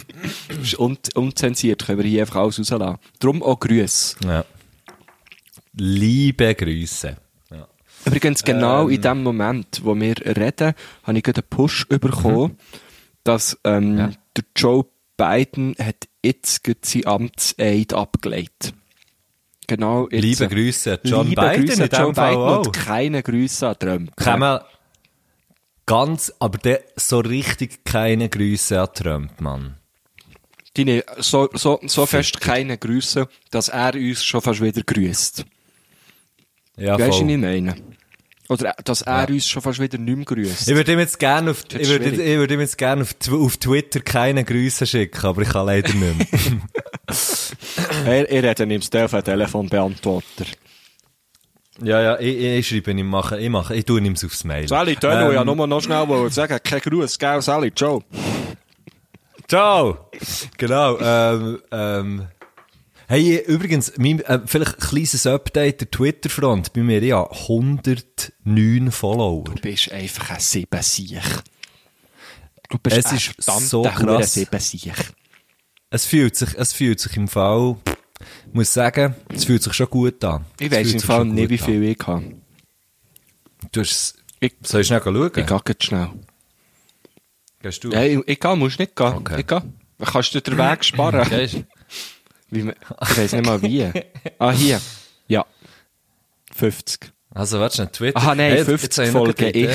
Ist un unzensiert, können wir hier einfach alles rauslassen. Darum auch Grüße. Ja. Liebe Grüße. Ja. Übrigens, genau in dem Moment, wo wir reden, habe ich gerade einen Push bekommen, dass ähm, Ja. der Joe Biden hat jetzt sein Amtseid abgelegt. Genau jetzt. Liebe Grüße an John Liebe Biden Grüße Fall Biden und keine Grüße an Trump. Man ganz, aber der, so richtig keine Grüße an Trump, Mann. Deine, so, so, so fest keine Grüße, dass er uns schon fast wieder grüßt. Ja, Weißt du, was ich meine? Oder äh, dass er uns schon fast wieder nicht mehr grüßt. Ich würde ihm jetzt gerne auf, ich würde, ich würde ihm jetzt gerne auf, auf Twitter keine Grüße schicken, aber ich kann leider nicht mehr. Er, er hat ihm das Telefonbeantworter. ja, ja, ich, ich schreibe ihm, mache, ich mache, ich tue ihm aufs Mail. Sally, Tönno, Ähm, ja nur noch schnell wollen sagen, kein Gruß, gell, Sally, ciao. Ciao! Genau, ähm, ähm, Hey, übrigens, mein, äh, vielleicht ein kleines Update der Twitter-Front. Bei mir ja 109 Follower. Du bist einfach ein Siebensiech. Du bist Es ein ist so krass. Siebensiech. Es fühlt sich, es fühlt sich im Fall, ich muss sagen, es fühlt sich schon gut an. Ich fühlt im Fall nicht, wie viel ich habe. Du hast, Ich, soll ich schnell schauen? ich gehe jetzt schnell. Gehst du? Ja, ich, ich gehe, musst nicht gehen. Okay. Ich gehe. Kannst du dir den Weg sparen? Wie, ich weiss nicht mal wie. Ah, hier. Ja. 50. Also, warte schnell, Twitter. Aha, nein, Hey, jetzt 50 habe ich noch Folgen ich.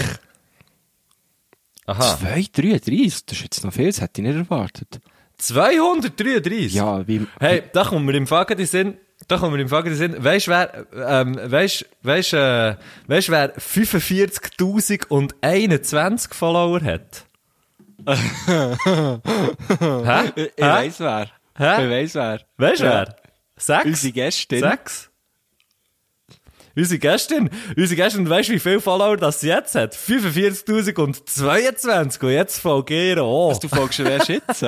Aha. 233, das ist jetzt noch viel, das hätte ich nicht erwartet. 233? Ja, wie... Hey, da kommt mir im Fagen die Sinn, da kommt mir im Fagen die Sinn, weisst wer, ähm, weisst, weisst, äh, weisst wer 45.021 Follower hat? Hä? Ich weiss wer. Hä? Ich weiss wer. Weisst Ja. wer? Sechs? Unsere Gästin. Sechs? Unsere Gästin, unsere Gästin, weisst du, wie viele Follower das sie jetzt hat? 45.022 und jetzt folge ihr auch. Du folgst erst jetzt.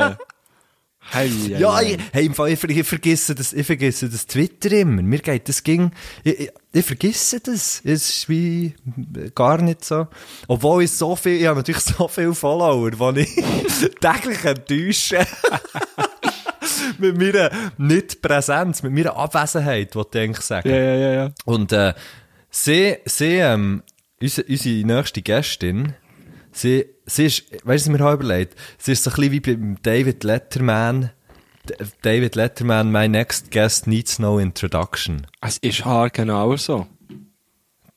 Hey, Ja, ich, hey, im Fall, ich, ich vergesse das, ich vergesse das Twitter immer. Mir geht das ging, ich, ich, ich vergesse das. Es ist wie, äh, gar nicht so. Obwohl ich so viel, ich habe natürlich so viele Follower, die ich täglich enttäusche. mit meiner Nicht-Präsenz, mit meiner Abwesenheit, wollte ich eigentlich sagen. Ja, ja, ja, ja. Und äh, sie, sie ähm, unsere, unsere nächste Gästin, sie, sie ist, weißt du, was ich mir überlegt? Sie ist so ein bisschen wie beim David Letterman. David Letterman, my next guest needs no introduction. Es ist haargenau so.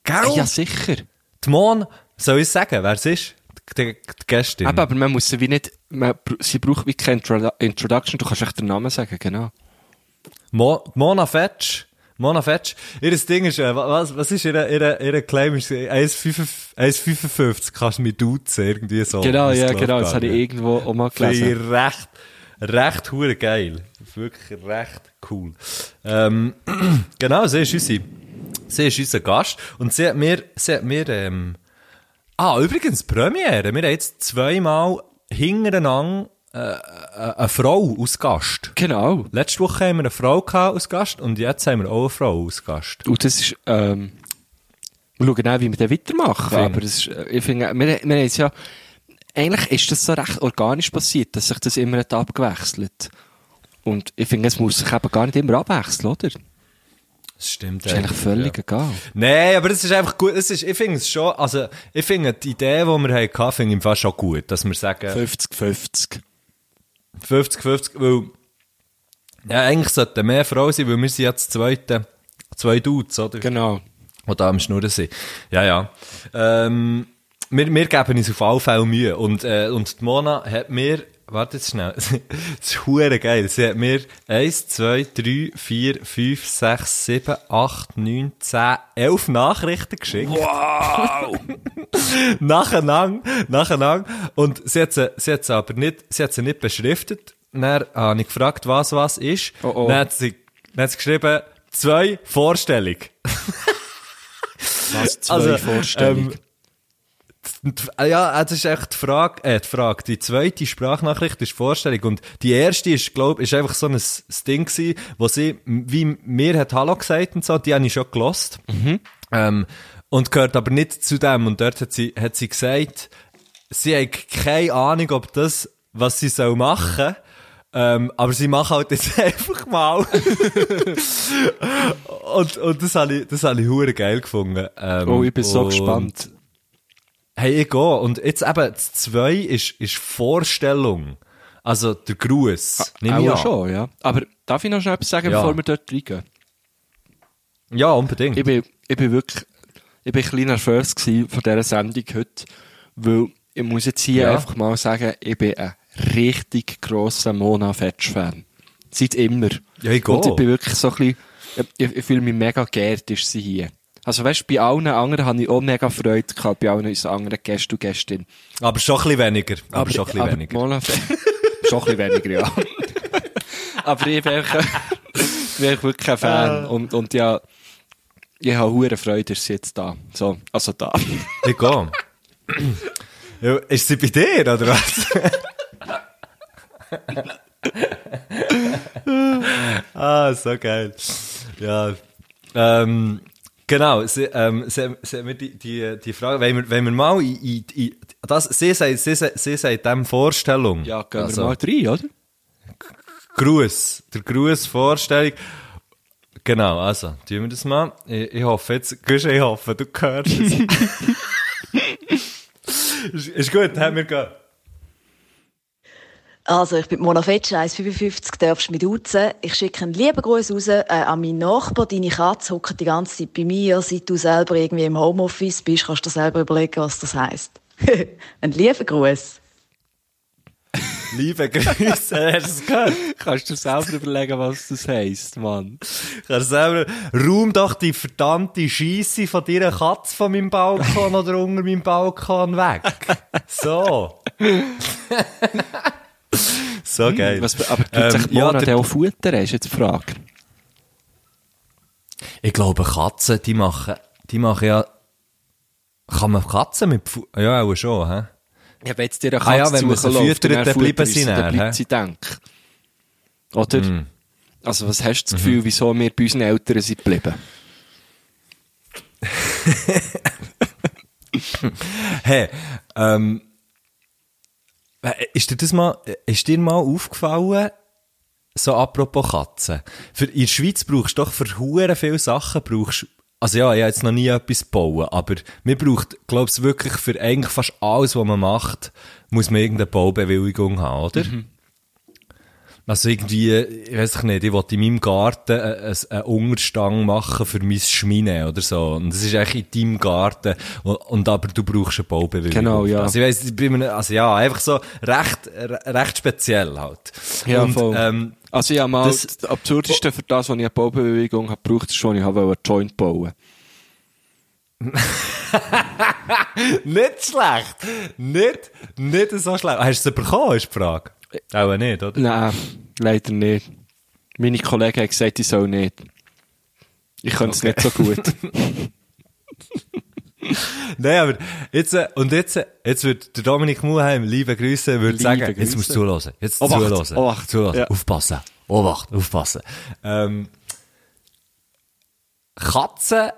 Gell? Ja, sicher. Die Mon, soll ich sagen, wer es ist? Die, die Gästin. Aber, aber man muss sie wie nicht, man, sie braucht wie keine Intro Introduction, du kannst echt den Namen sagen, genau. Mo, Mona Fetsch. Mona Fetsch. Ihr Ding ist, äh, was, was ist ihr, ihr, ihr Claim? Ist 1,55 1,55 kannst du mich duzen, irgendwie so. Genau, ja, genau, das habe ich irgendwo auch mal gelesen. ich recht, recht hure geil. Wirklich recht cool. Ähm, genau, sie ist unsere, sie ist unser Gast. Und sie hat mir, sie hat mir, ähm, ah, übrigens, Premiere. Wir haben jetzt zweimal hintereinander, äh, äh, eine Frau als Gast. Genau. Letzte Woche haben wir eine Frau als Gast und jetzt haben wir auch eine Frau als Gast. Und das ist, ähm, wir schauen auch, wie wir das weitermachen, Finde. aber das ist, äh, ich finde, wir, wir haben es ja, eigentlich ist das so recht organisch passiert, dass sich das immer hat abgewechselt. Und ich finde, es muss sich eben gar nicht immer abwechseln, oder? Das Das stimmt. ist eigentlich völlig egal. Nein, aber es ist einfach gut. Es ist, ich finde es schon, also, ich finde die Idee, die wir hatten, finde ich im Fall schon gut, dass wir sagen, 50-50. 50-50, weil, ja, eigentlich sollten mehr Frauen sein, weil wir sind jetzt zweite, zwei Dudes, oder? Genau. die da am Schnurren sind. Ja, ja. Ähm, wir, wir geben uns auf alle Fälle Mühe. Und, äh, und die Mona hat mir, warte jetzt schnell, das ist hure geil. Sie hat mir 1, 2, 3, 4, 5, 6, 7, 8, 9, 10, 11 Nachrichten geschickt. Wow! nacheinander, nacheinander. Und sie hat sie, sie hat sie aber nicht, sie hat sie nicht beschriftet. Dann habe ich gefragt, was was ist. Oh, oh. Dann hat sie, dann hat sie geschrieben, zwei Vorstellung. Was, zwei Also, Vorstellungen. ähm, Ja, das ist echt die Frage, äh, die Frage. Die zweite Sprachnachricht ist Vorstellung. Und die erste ist, glaub, ist einfach so ein, Ding gewesen, wo sie, wie mir hat Hallo gesagt und so, die habe ich schon gelost. Ähm, und gehört aber nicht zu dem. Und dort hat sie, hat sie gesagt, sie hat keine Ahnung, ob das, was sie soll machen, ähm, aber sie machen halt jetzt einfach mal. und, und das habe ich, das habe ich hure geil gefunden. Ähm, oh, ich bin so gespannt. Hey, ich gehe. Und jetzt eben, das zwei ist, ist Vorstellung. Also, der Gruß. Nimm ich Auch an. schon, ja. Aber darf ich noch schnell etwas sagen, Ja. bevor wir dort reingehen? Ja, unbedingt. Ich bin, ich bin wirklich, ich bin ein bisschen nervös von dieser Sendung heute, weil ich muss jetzt hier Ja. einfach mal sagen, ich bin ein richtig grosser Mona Fetsch-Fan. Seit immer. Ja, ich Und gehe. ich bin wirklich so ein bisschen, ich, ich fühle mich mega geehrt, ist sie hier. Also weißt du, bei allen anderen habe ich auch mega Freude gehabt, bei allen unseren anderen Gästen und Gästinnen. aber schon ein bisschen weniger. Aber, schon ein bisschen aber weniger. Schon ein bisschen weniger, ja. aber ich bin einfach, bin wirklich ein Fan. Und, und ja, ich habe hohe Freude, ist sie jetzt da. So, also da. Ich gehe. ja, ist sie bei dir, oder was? ah, so geil. Ja. Ähm, genau, sie, ähm, sie, sie hat mir die, die, die Frage, wenn wir, wenn wir mal in, in, in das, sie sagt, sie, sie sagt dem Vorstellung. Ja, gehen Also, wir mal rein, oder? Gruß. Der Gruß, Vorstellung. Genau, also, tun wir das mal. Ich, ich hoffe jetzt, Gusch, ich hoffe, du hörst es. ist, ist gut, haben wir gehen. Also, ich bin Mona Fetsch, 1,55, darfst mich duzen. Ich schicke einen lieben Gruß raus äh, an meinen Nachbar. Deine Katze hockt die ganze Zeit bei mir. Seit du selber irgendwie im Homeoffice bist, kannst du dir selber überlegen, was das heisst. Ein lieber Gruß. Liebe Grüße, hast du gehört? Kannst du selber überlegen, was das heisst, Mann? Kannst du selber, rum doch die verdammte Scheisse von deiner Katze von meinem Balkon oder unter meinem Balkon weg. So. so geil. Was, aber tut Ähm, sich ja, der- der auch futtern, ist jetzt die Frage. Ich glaube, Katzen, die machen, die machen ja, kann man Katzen mit, Fu ja, auch schon, hä? Ja, wenn jetzt dir eine Ah ja, Katze wenn man sie füttert, und dann bleiben sie dann näher, hä? bleibt sie denk. Oder? Also, was hast du das Gefühl, wieso wir bei unseren Eltern sind geblieben? Hey, ähm, äh, ist dir das mal, ist dir mal aufgefallen, so apropos Katzen? Für, in der Schweiz brauchst du doch für hure viele Sachen brauchst, also ja, ich habe jetzt noch nie etwas gebaut, aber man braucht, glaubst wirklich für eigentlich fast alles, was man macht, muss man irgendeine Baubewilligung haben, oder? Also irgendwie, ich weiß nicht, ich wollte in meinem Garten einen einen Unterstang machen für mein Schmine oder so. Und das ist eigentlich in deinem Garten. Und, und aber du brauchst eine Baubewilligung. Genau, ja. Also ich weiss, ich bin also ja, einfach so recht, re- recht speziell halt. Ja, und, voll. Ähm, Also, ja, mal, das- das Absurdeste für das, was ich eine Baubewegung habe, braucht es schon, ich habe einen Joint bauen. nicht schlecht. Nicht, nicht so schlecht. Hast du es bekommen, ist die Frage? Auch nicht, oder? Nein, leider nicht. Meine Kollegen haben gesagt, ich soll nicht. Ich kann es Okay. nicht so gut. Nein, aber jetzt, äh, und jetzt, äh, jetzt wird der Dominik Muheim, liebe Grüße, würde sagen, Grüße. jetzt musst du zuhören. Jetzt Obacht, zuhören. Obacht. Zuhören. Ja. Aufpassen. Obacht, aufpassen. Ähm, Katzen,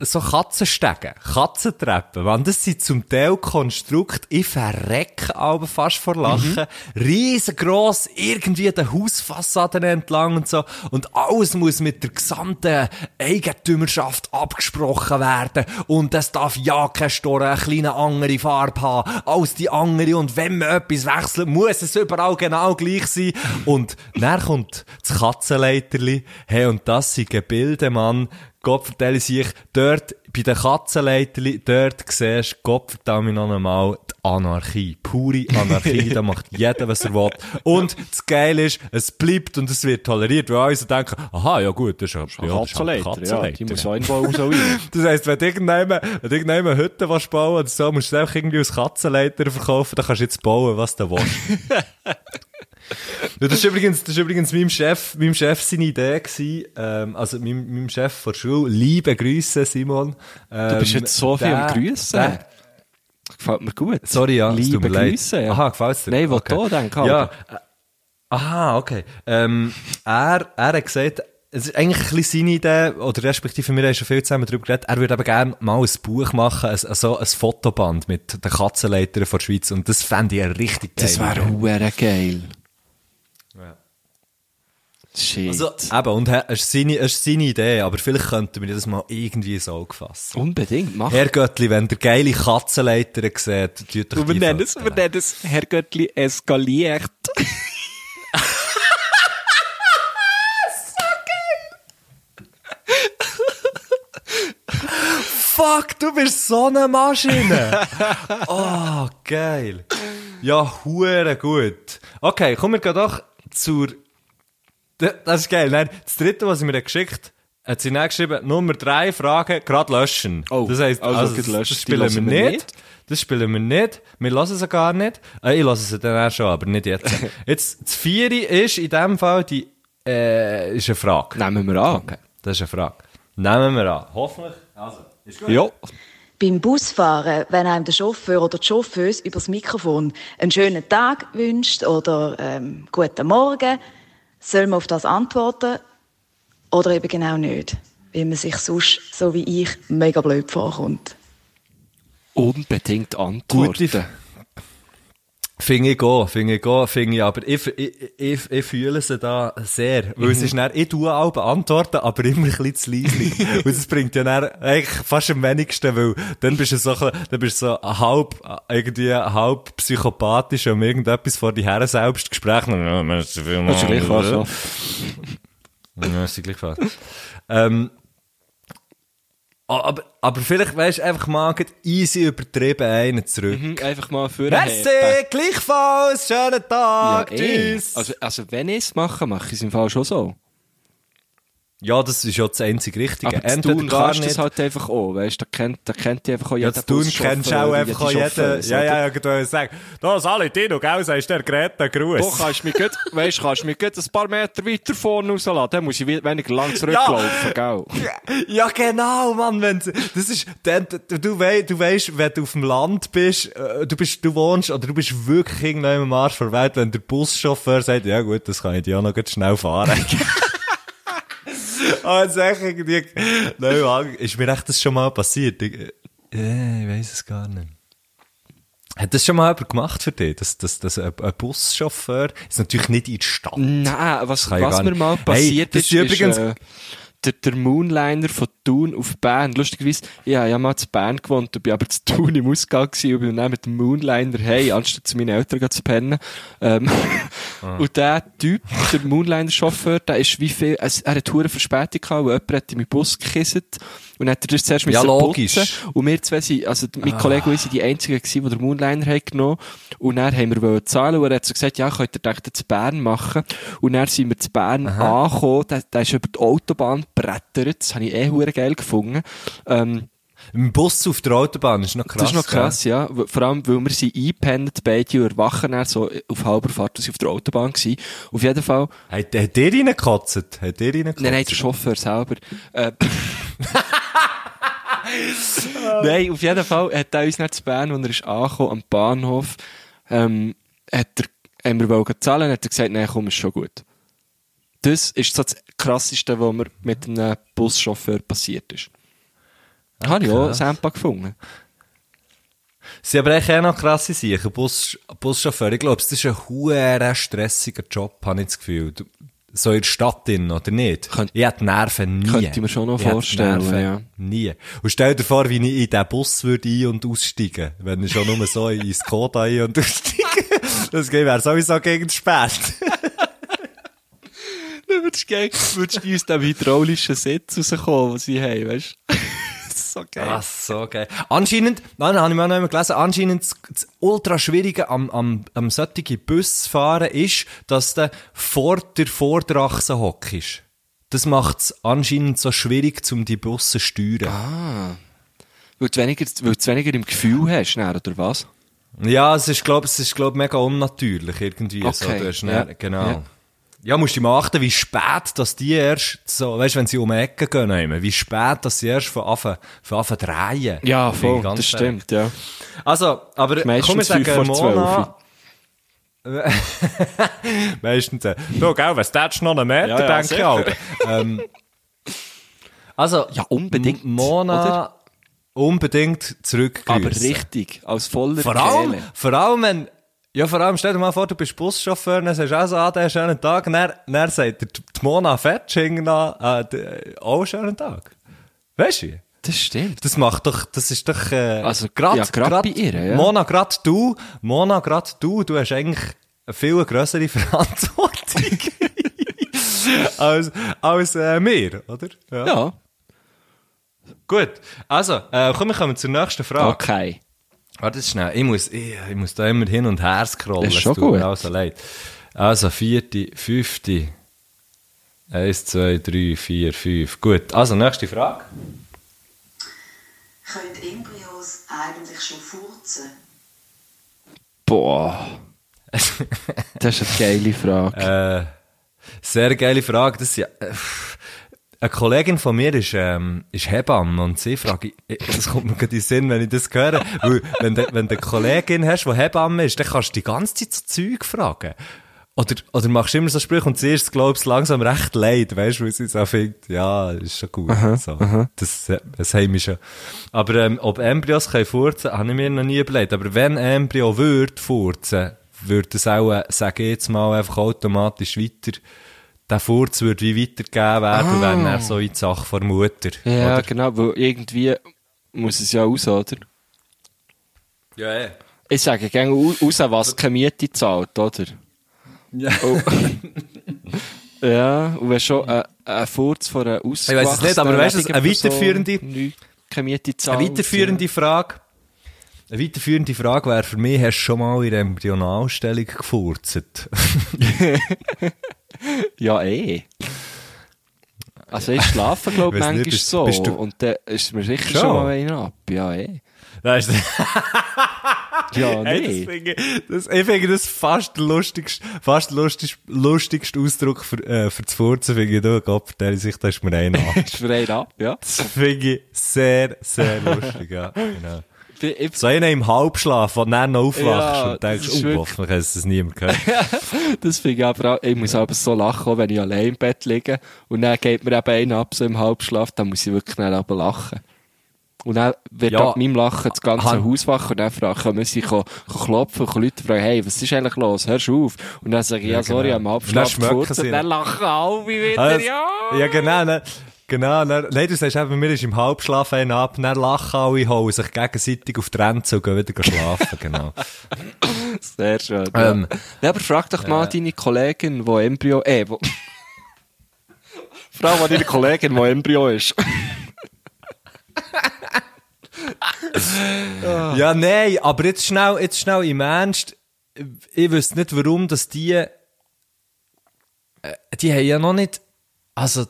so Katzenstegen, Katzentreppen, man, das sind zum Teil Konstrukt, ich verrecke aber fast vor Lachen, riesengroß, irgendwie den Hausfassaden entlang und so, und alles muss mit der gesamten Eigentümerschaft abgesprochen werden, und es darf ja kein Store eine kleine andere Farbe haben, als die andere, und wenn man etwas wechselt, muss es überall genau gleich sein, und dann kommt das Katzenleiterli, hey, und das sind Gebilde, Mann, Gott vertelle sich, dort, bei den Katzenleiterli, dort siehst du, Gott vertelle noch einmal, die Anarchie. Pure Anarchie, da macht jeder, was er will. Und das Geile ist, es bleibt und es wird toleriert, weil alle so denken, aha, ja gut, das ist ja, ja, halt Katzenleiter, ja. Die muss auch irgendwo raus und rein. das heisst, wenn du irgendjemand, wenn irgendjemand Hütte willst bauen oder so, musst du es einfach irgendwie als Katzenleiter verkaufen, dann kannst du jetzt bauen, was du willst. Das ist übrigens, das ist übrigens meinem Chef, meinem Chef seine Idee gewesen, ähm, also meinem, meinem Chef von der Schule. Liebe Grüße, Simon. Ähm, Du bist jetzt so viel am Grüssen. der- Gefällt mir gut. Sorry, ja, es Liebe tut mir leid. Grüße, ja. Aha, gefällt's dir? Nein, will Okay. da denken. Ja. äh, Aha, okay. Ähm, er, er hat gesagt, es ist eigentlich ein bisschen seine Idee, oder respektive wir haben schon viel zusammen darüber geredet, er würde aber gerne mal ein Buch machen, so ein Fotoband mit den Katzenleitern von der Schweiz und das fände ich richtig geil. Das wäre geil. Ja. Shit. Also, eben, und es ist seine, es ist seine Idee, aber vielleicht könnten wir das mal irgendwie ins Auge fassen. Unbedingt, mach. Herr Göttli, wenn der geile Katzenleiter seht, tut euch wir nennen es, wir nennen es Herr Göttli eskaliert. Fuck, du bist so eine Maschine. oh, geil. Ja, hure gut. Okay, kommen wir gehen doch zur... Das ist geil. Nein, das dritte, was sie mir geschickt hat sie dann geschrieben, Nummer drei Fragen, gerade löschen. Oh, das heisst, also also, das, löschen, das spielen wir nicht. nicht. Das spielen wir nicht. Wir lassen sie gar nicht. Äh, ich lasse sie dann auch schon, aber nicht jetzt. jetzt, das Vieri ist in dem Fall die, äh, ist eine Frage. Nehmen wir an. Okay, das ist eine Frage. Nehmen wir an. Hoffentlich. Also, ist gut. Ja. Beim Busfahren, wenn einem der Chauffeur oder die Chauffeuse übers Mikrofon einen schönen Tag wünscht oder ähm, guten Morgen, soll man auf das antworten oder eben genau nicht, weil man sich sonst, so wie ich, mega blöd vorkommt. Unbedingt Gute antworten. F- Finde ich auch, finde ich auch, finde ich, aber ich, ich, ich, ich fühle sie da sehr. Weil es ist dann, ich tue auch beantworten, aber immer ein bisschen zu leislich. Und das bringt ja dann eigentlich fast am wenigsten, weil dann bist du so, dann bist du so halb, irgendwie halb psychopathisch um irgendetwas vor die Herren selbst Gespräch. Ja, merci vielmals. Das ist gleich was, ja. Ja, ist gleich was. ähm, Aber, aber vielleicht, weißt du, einfach mal easy übertrieben einen zurück. Mhm, einfach mal für Merci, gleichfalls, schönen Ja, Tag, eh. tschüss. Also, also, wenn ich es mache, mache ich es im Fall schon so. Ja, das ist ja das einzige Richtige. Aber Entweder tun gar kannst nicht. das halt einfach auch, weißt du, da kennt, da kennt die einfach auch Ja, jeder das tun Buschauffeur, kennst du auch einfach auch jeden. Ja, oder? ja, ich wollte sagen, da, Sali, Tino, gell, sagst der Greta Gruß. Du kannst mich gut, weißt, du, kannst mich gut ein paar Meter weiter vorne rauslassen, dann muss ich we- weniger lang zurücklaufen, gell? Ja, genau, Mann, wenn das ist, dann, du, wei, du weißt, wenn du auf dem Land bist, äh, du bist, du wohnst, oder du bist wirklich irgendwann am Arsch der Welt, wenn der Buschauffeur sagt, ja gut, das kann ich dir auch noch schnell fahren. Aber jetzt echt irgendwie, nein, Mann, ist mir echt das schon mal passiert? Ich, äh, ich weiss es gar nicht. Hat das schon mal jemand gemacht für dich? Dass, dass, dass ein, Buschauffeur, ist natürlich nicht in die Stadt. Nein, was, was mir mal Hey, passiert das ist, ist übrigens- äh, der, der Moonliner von Thun auf Bern. Lustigerweise, ich habe ja mal zu Bern gewohnt, und bin aber zu Thun im Ausgang gewesen und bin dann mit dem Moonliner hey, anstatt zu meinen Eltern zu pennen. Ähm, Ah. Und der Typ, der Moonliner-Chauffeur, der ist wie viel, er hat hure Verspätung gehabt, weil jemand hat in meinen Bus gekisset und hat er das zuerst Ja, müssen logisch. putzen. Und wir zwei sind, also mein Kollege und ich sind die einzigen gewesen, die den Moonliner haben genommen. Und dann haben wir zahlen und er hat so gesagt, ja, könnt ihr das zu Bern machen. Und dann sind wir zu Bern angekommen, der, der ist über die Autobahn brettert, das habe ich eh hure geil gefunden. Ähm, Im Bus auf der Autobahn ist noch krass. das ist noch krass, ja. W- Vor allem, weil wir sind eingepennt, beide erwachen dann so auf halber Fahrt, dass sie auf der Autobahn gewesen. Auf jeden Fall, Gell? Hat, hat der reingekotzt? Hat der reingekotzt? Nein, nein, der Chauffeur selber. Äh, nein, auf jeden Fall hat er uns nicht zu Bern, als er ist angekommen am Bahnhof, ähm, hat er, haben wir wollen zahlen, hat er gesagt, nein, komm, ist schon gut. Das ist so das Krasseste, was mir mit einem Buschauffeur passiert ist. Habe ich auch krass. Sampa gefunden. Sie haben aber eigentlich auch noch krasse Sachen. Bus, Buschauffeur, ich glaube, das ist ein hoher stressiger Job, habe ich das Gefühl. So in der Stadt drin, oder nicht? Könnt- ich hätte die Nerven nie. Könnte ich mir schon noch Ich vorstellen, Nerven ja. Nie. Und stell dir vor, wie ich in diesen Bus würde ein- und aussteigen. Wenn ich schon nur so in Skoda ein- und aussteigen. Das wäre sowieso gegen spät. Würdest du gerne, würdest du aus dem hydraulischen Sitz rauskommen, den sie haben, weißt du? So geil. Ah, so geil. Anscheinend, nein, habe ich mal noch einmal gelesen, anscheinend das, das ultra Schwierige am, am, am solchen Busfahren ist, dass du vor der Vorderachse hockst. Das macht es anscheinend so schwierig, um die Busse zu steuern. Ah. Weil du weniger, weil du weniger im Gefühl hast, dann, oder was? Ja, es ist, glaub, es ist, glaub, mega unnatürlich irgendwie. So, Okay, du hast ja, dann- genau. ja. Ja. musst du mal achten, wie spät, dass die erst so, weißt, wenn sie um die Ecke gehen, nehmen, wie spät, dass sie erst von Anfang, von Anfang drehen. Ja, voll, das stimmt, ja. Also, aber komm, wir sagen, Mona... Meistens. äh, Du, gell, was tätst noch einen Meter, Ja, ja, denke ich auch. Ähm, also, Ja, unbedingt, Mona oder? unbedingt zurückgrüßen. Aber richtig, als voller Vor allem, Kehle. vor allem, wenn, ja, vor allem, stell dir mal vor, du bist Buschauffeur, dann sagst du auch so, ah, ist schönen Tag, und dann, dann sagt die Mona Fetsch noch, äh, d- auch schönen Tag. Weißt du? Das stimmt. Das macht doch, das ist doch, äh, Also, grad, ja, grad bei ihr, ja. Mona, grad du, Mona, grad du, du hast eigentlich eine viel grössere Verantwortung. als, als, äh, wir, oder? Ja. Gut. Also, äh, komm, wir kommen zur nächsten Frage. Okay. Warte schnell, ich muss, ich, ich muss da immer hin und her scrollen. Das ist schon es tut mir gut. Also leid. Also, vierte, fünfte. Eins, zwei, drei, vier, fünf. Gut. Also, nächste Frage. Können Embryos eigentlich schon furzen? Boah. Das ist eine geile Frage. Äh, sehr geile Frage. Das ist ja, äh, eine Kollegin von mir ist, ähm, ist Hebamme und sie fragt, ich- das kommt mir gerade in den Sinn, wenn ich das höre, weil, wenn du, wenn du eine Kollegin hast, die Hebamme ist, dann kannst du die ganze Zeit so Zeug fragen. Oder, oder machst du immer so Sprüche und sie ist, glaubst langsam recht leid, weißt du, weil sie so findet, ja, ist schon gut, so. Das, das haben wir schon. Aber, ähm, ob Embryos können furzen, habe ich mir noch nie überlegt. Aber wenn ein Embryo würde furzen, würde es auch, äh, sage ich jetzt mal, einfach automatisch weiter, der Furz würde wie weitergegeben werden, und wenn er so in die Sache von der Mutter. ja, oder? genau, weil irgendwie muss es ja raus, oder? Ja, ja. Ich sage gerne raus, was keine Miete zahlt, oder? Ja. Oh. ja, und wenn schon ein, ein Furz von einer Ich weiss es nicht, aber weißt du, eine weiterführende- keine Miete zahlt. Eine weiterführende Frage. Eine weiterführende Frage wäre für mich, hast du schon mal in der Embryonalstellung gefurzt? Ja, eh. Also ich schlafe, glaube ich, manchmal bist- so. bist und dann ist mir sicher Schon? schon mal einer ab. Ja, eh. Weißt du, Ja, Hey, nee. ich, das, ich finde das fast der lustigste, fast der lustigste, lustigste Ausdruck für, äh, für das Furzen, finde ich, du, Gott, vertelle sich, da ist mir einer ab. ist für einen ab, ja. Das finde ich sehr, sehr lustig, ja, genau. Ich, So einer im Halbschlaf, wo du dann noch aufwachst Ja, und denkst, oh, hoffentlich hat es das niemand gehört. das finde ich aber auch, ich muss aber so lachen, wenn ich allein im Bett liege. Und dann geht mir eben einer ab, so im Halbschlaf, dann muss ich wirklich dann aber lachen. Und dann wird Ja. ab meinem Lachen das ganze Han- Haus wach und dann fragen, können sie klopfen und Leute fragen, hey, was ist eigentlich los? Hörst du auf? Und dann sage ich, ja, sorry, genau. am sie Und dann lachen alle wieder, Also, ja. ja, genau, ne, genau, ne, nein, du sagst eben, mir ist im Halbschlaf einer ab, dann lachen alle, holen sich gegenseitig auf die Ränze und gehen wieder schlafen, genau. Sehr schön. Ähm, ja, aber frag doch mal deine Kollegin, wo Embryo, äh, wo, mal deine Kollegin, wo Embryo ist. Ja, nein, aber jetzt schnell, jetzt schnell im Ernst. Ich wüsste nicht, warum, dass die, äh, die haben ja noch nicht, also,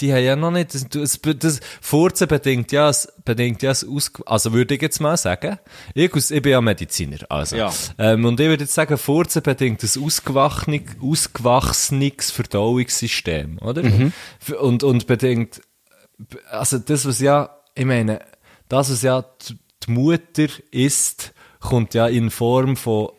die haben ja noch nicht, das, das, das Furzen bedingt ja, es bedingt ja, aus, also würde ich jetzt mal sagen, ich, ich bin ja Mediziner, also, Ja. ähm, und ich würde jetzt sagen, Furzen bedingt ein ausgewachsenes, Verdauungssystem, oder? F- Und, und bedingt, also das, was ja, ich meine, das, was ja die die Mutter isst, kommt ja in Form von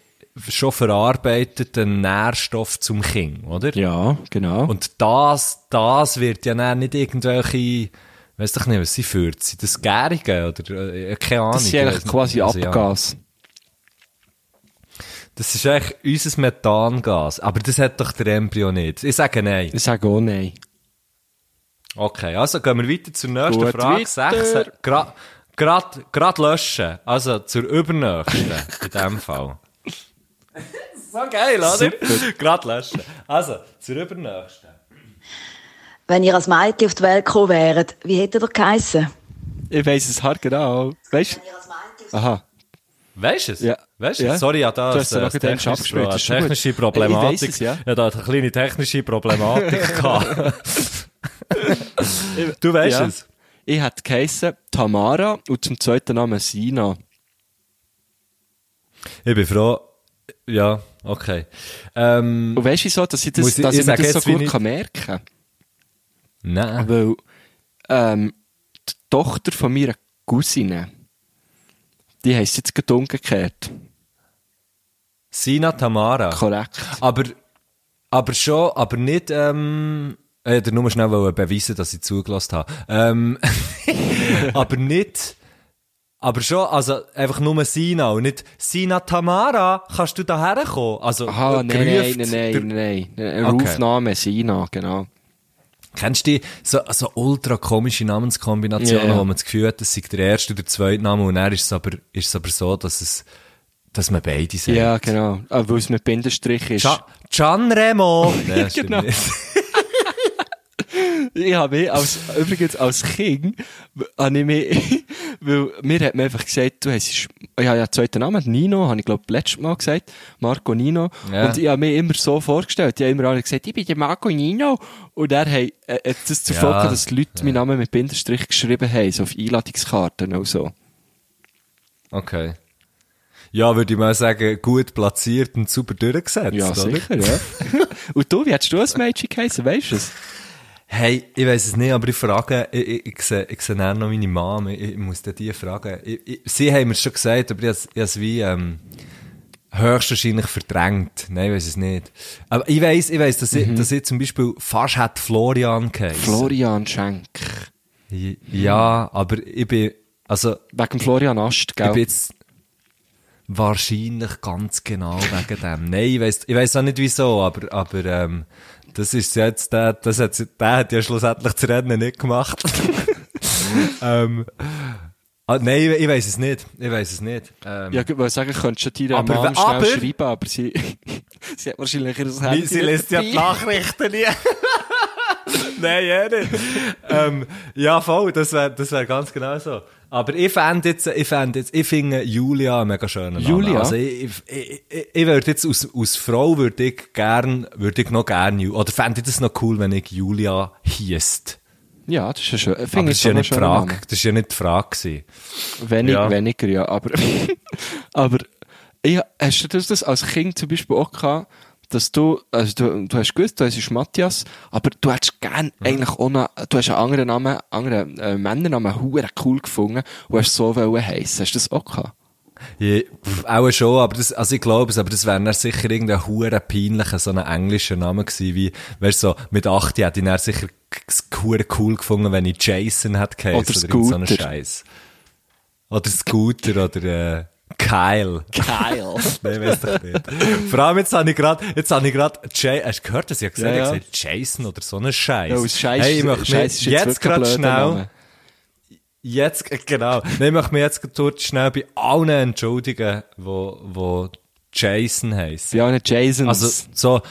schon verarbeiteten Nährstoff zum Kind, oder? Ja, genau. Und das, das wird ja dann nicht irgendwelche, weiss doch nicht, was sie führt, sind das Gärige oder, äh, keine Ahnung. das ist ich eigentlich quasi Also, ja. Abgas. Das ist eigentlich unser Methangas, aber das hat doch der Embryo nicht. Ich sage nein. Ich sage auch nein. Okay, also gehen wir weiter zur nächsten Gut, Frage. Sechs, grad, grad, grad löschen. Also zur übernächsten, in dem Fall. so geil, oder? Grad löschen. Also, zur übernächsten. Wenn ihr als Mädchen auf die Welt gekommen wäret, wie hättet ihr geheissen? Ich weiss es hart genau. Weißt du? Aha. Weißt du es? Ja. Weißt du Ja. es? Sorry, ja, da Du ist äh, den technisches abgespielt, Pro- das ist schon gut. technische Ich Problematik. weiss es, ja. ja, da hat eine kleine technische Problematik gehabt. du weißt Ja. es? Ich hätte geheissen Tamara und zum zweiten Namen Sina. Ich bin froh. Ja, okay. Ähm, Und weißt du so, dass ich das, dass ich ich, das so gut kann merken kann? nein. Weil, ähm, die Tochter von meiner Cousine, die heisst jetzt gerade umgekehrt. Sina Tamara. Korrekt. Aber, aber schon, aber nicht, ähm, ich hätte nur schnell beweisen, dass ich zugelassen habe. Ähm, aber nicht, aber schon, also einfach nur Sina und nicht Sina Tamara, kannst du da herkommen? Also, Aha, nein, nein, nein, nein, nein. Rufname Sina, genau. Kennst du die, so, so ultra komische Namenskombinationen, ja. wo man das Gefühl hat, das sei der erste oder der zweite Name und dann ist es aber, ist es aber so, dass es, dass man beide sagt. Ja, genau. Weil es mit Bindestrich ist. Gian, stimmt Genau. Ich habe mich als, übrigens als Kind, habe ich mich, weil mir hat man einfach gesagt, du hast, ja einen zweiten Namen, Nino, habe ich glaube letztes Mal gesagt, Marco Nino. Ja. Und ich habe mich immer so vorgestellt, ich habe immer alle gesagt, ich bin der Marco Nino. Und er hat, äh, das zur Ja. Folge, dass die Leute meinen Namen mit Bindestrich geschrieben haben, so auf Einladungskarten und so. Okay. Ja, würde ich mal sagen, gut platziert und super durchgesetzt, Ja, oder? sicher, ja. und du, wie hättest du als Mädchen geheißen, weißt du es? Hey, ich weiss es nicht, aber ich frage, ich, ich, ich sehe, ich sehe noch meine Mom, ich, ich muss die fragen. Ich, ich, sie haben mir schon gesagt, aber ich ich habe es wie, ähm, höchstwahrscheinlich verdrängt. Nein, ich weiss es nicht. Aber ich weiss, ich weiss, dass, ich, dass ich zum Beispiel fast hätte Florian geheißen. Florian Schenk. Ja, aber ich bin, also, Wegen Florian Ast, ich gell? bin jetzt wahrscheinlich ganz genau wegen dem. Nein, ich weiss, ich weiss auch nicht wieso, aber, aber, ähm, das ist jetzt, der, das hat, der hat ja schlussendlich das Rennen nicht gemacht. ähm, ah, nein, ich, ich weiss es nicht. Ich weiss es nicht. Ähm, Ja, ich wollte sagen, könntest du dir Aber we- schnell aber- schreiben, aber sie, sie hat wahrscheinlich ihr Handy sie lässt ja die. Nachrichten nie. Nein, ja nicht. ähm, ja, voll, das wäre das wär ganz genau so. Aber ich fände jetzt, ich fände jetzt, ich finde Julia einen mega schönen Namen. Julia? Also ich, ich, ich, ich, würde jetzt aus, aus Frau würde ich gern, würde ich noch gern, oder fände ich das noch cool, wenn ich Julia hiesst. Ja, das ist ja schön. Aber das ist ja nicht Frage, das ist ja nicht die Frage gewesen. Wenig, Ja. Weniger, ja. Aber, aber ich, hast du das als Kind zum Beispiel auch gehabt, dass du, also du, du hast gewusst, du heißt Matthias, aber du hättest gern eigentlich auch noch, du hast einen anderen Namen, anderen äh, Männernamen hure cool gefunden und hast so wollen heissen. Hast du das auch gehabt? Ja, auch schon, aber das, also ich glaube es, aber das wäre dann sicher irgendein hure peinlicher, so ein englischer Name gewesen, wie, weißt du, so, mit 8 hätte ich dann sicher hure cool gefunden, wenn ich Jason hätte geheißen. Oder irgend so einen Scooter. Scheiß. Oder Scooter, oder, äh, Kyle. Geil. Nein, weiss doch nicht. Vor allem jetzt habe ich gerade, jetzt habe ich gerade, Jay, hast du gehört, dass ich gesagt Ja, habe, ja. gesagt, Jason oder so einen Scheiß. Ja, Scheiß, hey, ich möchte mir jetzt, jetzt gerade schnell, Name. Jetzt, äh, genau. Nein, ich möchte mich jetzt kurz schnell bei allen entschuldigen, wo, wo Jason heisst. Bei allen Jasons. Also, so,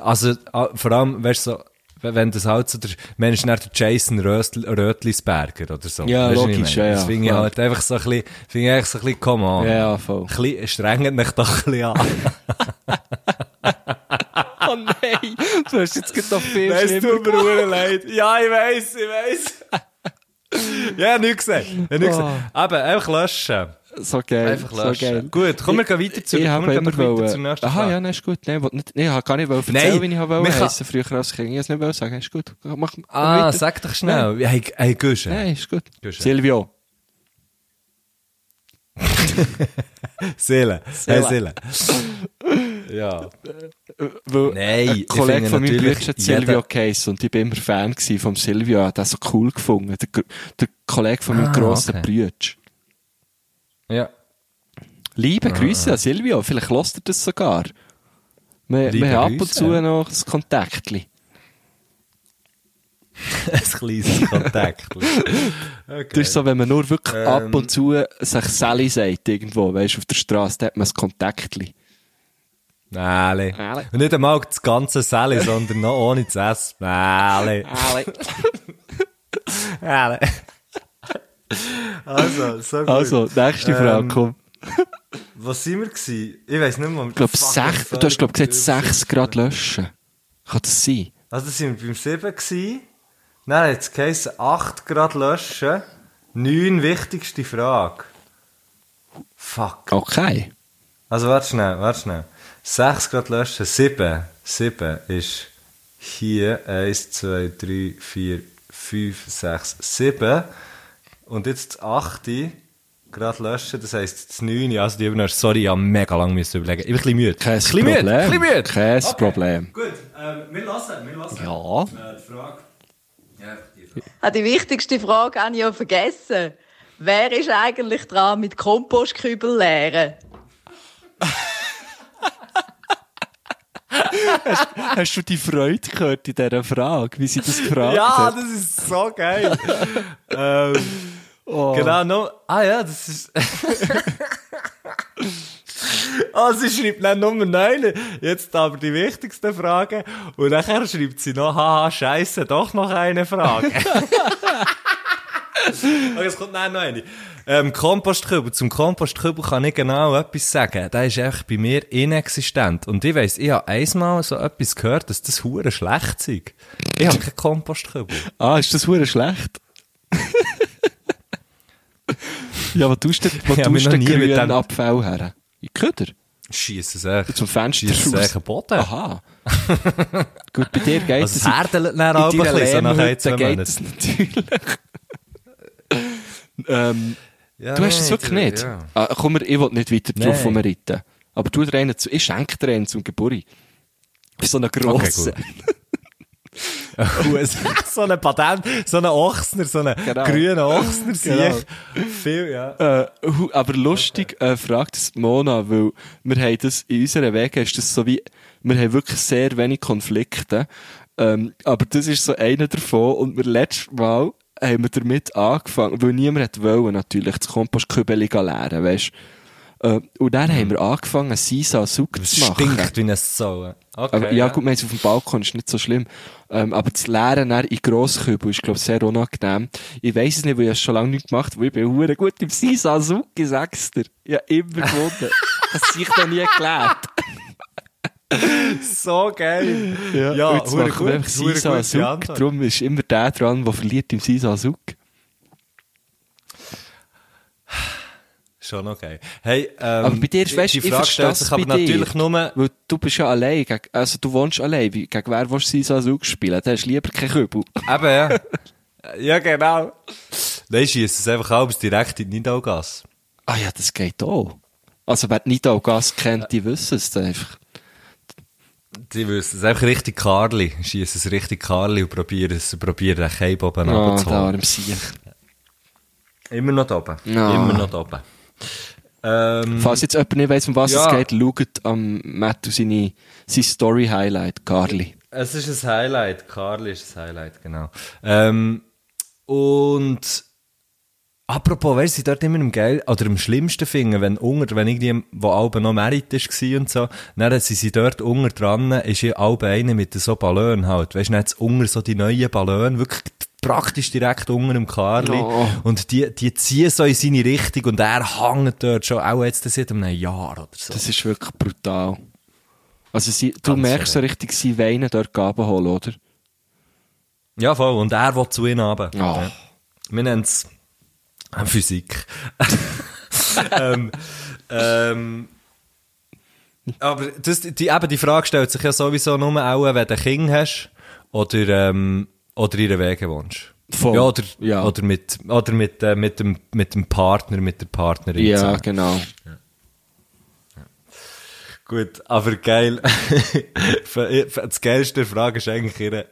also, ah, vor allem, weißt du, so, wenn das halt so der, Mensch, ist der Jason Röstl, Rötlisberger oder so. Ja, ich logisch, meine? ja, Das ja, finde ich halt einfach so ein bisschen, finde ich eigentlich so ein bisschen, come on. ja, ja, voll. Ein bisschen, strengt mich doch ein bisschen an. Oh nein, du hast jetzt gerade noch viel Nein, es schlimmer tut mir sehr leid. Ja, ich weiss, ich weiss. ja, nichts gesehen. Ja, nichts Oh. gesehen. Eben, einfach löschen. So geil. Einfach so löschen. geil. Gut, komm, wir gehen weiter zu- ich komm, wir weiter wollen- zur nächsten Aha, Frage. ja, nein, ist gut. Nein, nicht, nee, ich gar nicht wollen erzählen, Nein, wie ich habe heissen, früher als Kind. Ich es nicht wollen sagen. Ist gut. Mach, Ah, weiter. sag doch schnell. Hey, hey, Guschen. Nein, ist gut. Ja. Silvio. Seele. Hey, Seele. ja. Weil Nein, ein Kollege von meinem Bruder hat Silvio Case und ich bin immer Fan vom Silvio. Ich habe den so cool gefunden. Der, der Kollege von meinem Ah, grossen okay. Bruder. Ja. Liebe Ah. Grüße an Silvio. Vielleicht lässt er das sogar. Wir, wir haben ab und zu noch das Kontaktli. Ein kleines Kontakt. okay. Das ist so, wenn man nur wirklich Ähm. ab und zu sich Sally sagt, irgendwo, weißt du, auf der Straße, da hat man ein Kontaktli. Nähle. Nähle. Und nicht einmal das ganze Sally, sondern noch ohne das S. Nähle. Nähle. Also, so gut. Also, nächste Frage, Ähm, komm. Was sind wir gewesen? Ich weiss nicht mehr. Ich glaube, sech, du hast, glaub, gesagt, 6 Grad löschen. Kann das sein? Also, das sind wir beim 7 gewesen. Dann hat es geheißen, 8 Grad löschen. 9 wichtigste Frage. Fuck. Okay. Also, warte schnell, warte schnell. 6 Grad löschen, 7. 7 ist hier 1, 2, 3, 4, 5, 6, 7. Und jetzt das 8. Grad löschen, das heisst das 9. Also, die Übung, sorry, ich habe mega lange müssen überlegen. Ich bin ein bisschen müde. Kein bisschen müde, Problem. ein bisschen müde. Kein Okay. Problem. Gut, ähm, wir lassen, wir lassen. Ja. Äh, die Frage. Ja, die Frage. Ah, die wichtigste Frage habe ich ja vergessen. Wer ist eigentlich dran mit Kompostkübel leeren? Hast du die Freude gehört in dieser Frage, wie sie das gefragt Ja, hat? das ist so geil. ähm, Oh. Genau. Ah ja, das ist. Ah, sie schreibt dann Nummer 9. Jetzt aber die wichtigste Frage. Und nachher schreibt sie noch, haha, scheiße, doch noch eine Frage. okay, es kommt dann noch eine. Ähm, Kompostkübel. Zum Kompostkübel kann ich genau etwas sagen. Der ist einfach bei mir inexistent. Und ich weiss, ich habe einmal so etwas gehört, dass das hure schlecht ist. Ich habe keinen Kompostkübel. Ah, ist das hure schlecht? ja, was tust du, wo hab mich tust du nie mit dem- Abfall her? In die Köder? Schießt es echt. Zum Fenster Schießt es raus? echt Boden. Aha. Gut, bei dir geht es. es herdelt dann auch ein bisschen, so nach ein, Lehmhütte zwei geht es natürlich. ähm, Ja, du hast es wirklich nicht. Ja. Ah, komm, wir- ich will nicht weiter drauf rumreiten. Aber du dir einen zu, ich schenke dir einen zum Geburt. So einen grossen. Gut. so ein Patent, so ein Ochsner, so ein Genau. grüner Ochsner, sehe Genau. ich. Viel, ja. Äh, aber lustig, äh, fragt es Mona, weil wir haben das, in unseren Wegen ist das so wie, wir haben wirklich sehr wenig Konflikte, ähm, aber das ist so einer davon und wir letztes Mal haben wir damit angefangen, weil niemand hat wollen, natürlich, das Kompostkübel leeren, weisst Äh, und dann haben wir angefangen, Sisa Es zu machen. stinkt wie ein Sau. Okay, Aber, ja, gut, wir auf dem Balkon, ist nicht so schlimm. Ähm, aber das Leeren dann in Grosskübel ist, glaube ich, sehr unangenehm. Ich weiss es nicht, weil ich es schon lange nicht gemacht habe, weil ich bin hure gut im Sisa Suk, ich sag's dir. Ich habe immer gewonnen. das habe ich noch nie gelernt. So geil. Ja, Ja, jetzt machen wir gut, einfach hure Sisa. Antwort. Darum ist immer der dran, der verliert im Sisa Suk. Schon okay. Hey, ähm, Aber bei dir ist, weißt, die Frage stellt sich aber natürlich dir. nur, Weil du bist ja allein, also du wohnst allein. Gegen wer willst du Sisa Suk spielen? Dann hast du lieber keinen Kübel. eben, ja. ja, genau. Nein, schießt es einfach abends direkt in die Nidalgasse. Ah ja, das geht auch. Also wer Gas kennt, die wissen es einfach. Die wissen es einfach richtig Karli. Schießen es richtig Karli und probieren es, probieren den Keib oben Ah, runterzuholen. da im Sieg. Immer noch oben. Ja. Immer noch oben. Ähm, Falls jetzt jemand nicht weiss, um was Ja. es geht, schaut am Mattu seine, sein Story-Highlight, Carly. Es ist ein Highlight. Karl ist ein Highlight, genau. Ähm, und apropos, weißt du, dort immer am geil oder am schlimmsten finden, wenn unter, wenn irgendwie, wo Albe noch Merit ist gsi und so, dann sind sie dort unter dran, ist ja Albe eine mit so Ballon halt, weißt du, hat's unter so die neuen Ballon, wirklich praktisch direkt unter dem Karli. Oh. Und die, die ziehen so in seine Richtung und er hängt dort schon, auch jetzt seit einem Jahr oder so. Das ist wirklich brutal. Also sie, du Ganz merkst so richtig, sie weinen dort Gaben holen, oder? Ja, voll. Und er will zu ihnen runter. Oh. Ja. Wir nennen es Physik. ähm, ähm, aber das, die, eben die Frage stellt sich ja sowieso nur auch, wenn du ein Kind hast oder, ähm, oder in Wege wohnst. Voll. Ja, oder, Ja. oder, mit, oder mit, äh, mit, dem, mit dem Partner, mit der Partnerin. Ja, zusammen. genau. Gut, aber geil. das geilste Frage ist eigentlich ihre,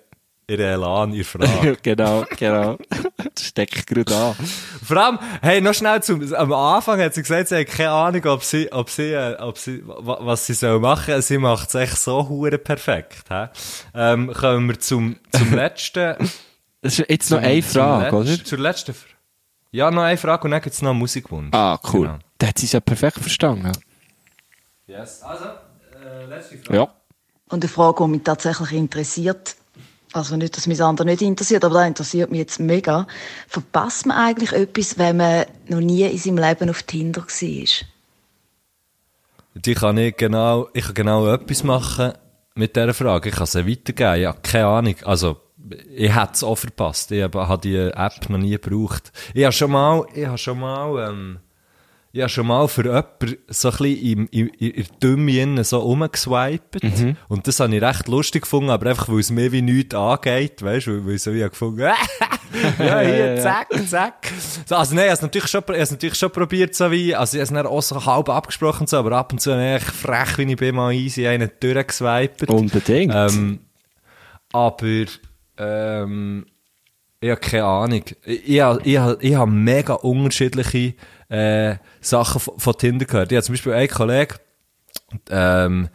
ihre Elan, ihre Frage. genau, genau. Das steckt gerade an. Vor allem, hey, noch schnell zum, am Anfang hat sie gesagt, sie hat keine Ahnung, ob sie, ob sie, äh, ob sie, wa- was sie soll machen. Sie macht es echt so hure perfekt, hä? Ähm, kommen wir zum, zum letzten. Das ist jetzt noch zum- eine zum Frage, oder? letz- Zur letzten Frage. Ja, noch eine Frage und dann gibt's noch einen Musikwunsch. Ah, cool. Genau. Da hat sie es ja perfekt verstanden. Yes. Also, äh, letzte Frage. Ja. Und eine Frage, die mich tatsächlich interessiert, also nicht, dass mich das andere nicht interessiert, aber das interessiert mich jetzt mega. Verpasst man eigentlich etwas, wenn man noch nie in seinem Leben auf Tinder war? Die kann ich genau, ich kann genau etwas machen mit dieser Frage. Ich kann sie weitergeben. Ja, keine Ahnung. Also, ich hätte es auch verpasst. Ich habe habe die App noch nie gebraucht. Ich habe schon mal, ich habe schon mal, ähm, ich habe schon mal für jemanden so ein bisschen im, im, in der Dümme innen so rumgeswiped. Und das habe ich recht lustig gefunden, aber einfach, weil es mir wie nichts angeht, weißt du, weil, weil ich so wie habe gefunden, ja, hier, zack, zack. So, also nein, ich habe es natürlich schon, ich habe es natürlich schon probiert, so wie, also ich habe es dann auch so halb abgesprochen, so, aber ab und zu habe ich frech, wie ich bin, mal easy einen durchgeswiped. Unbedingt. Ähm, aber, ähm, ich habe keine Ahnung. Ich, ich, ich, ich habe mega unterschiedliche äh, Sachen von, Tinder gehört. Ich habe zum Beispiel einen Kollegen, ähm,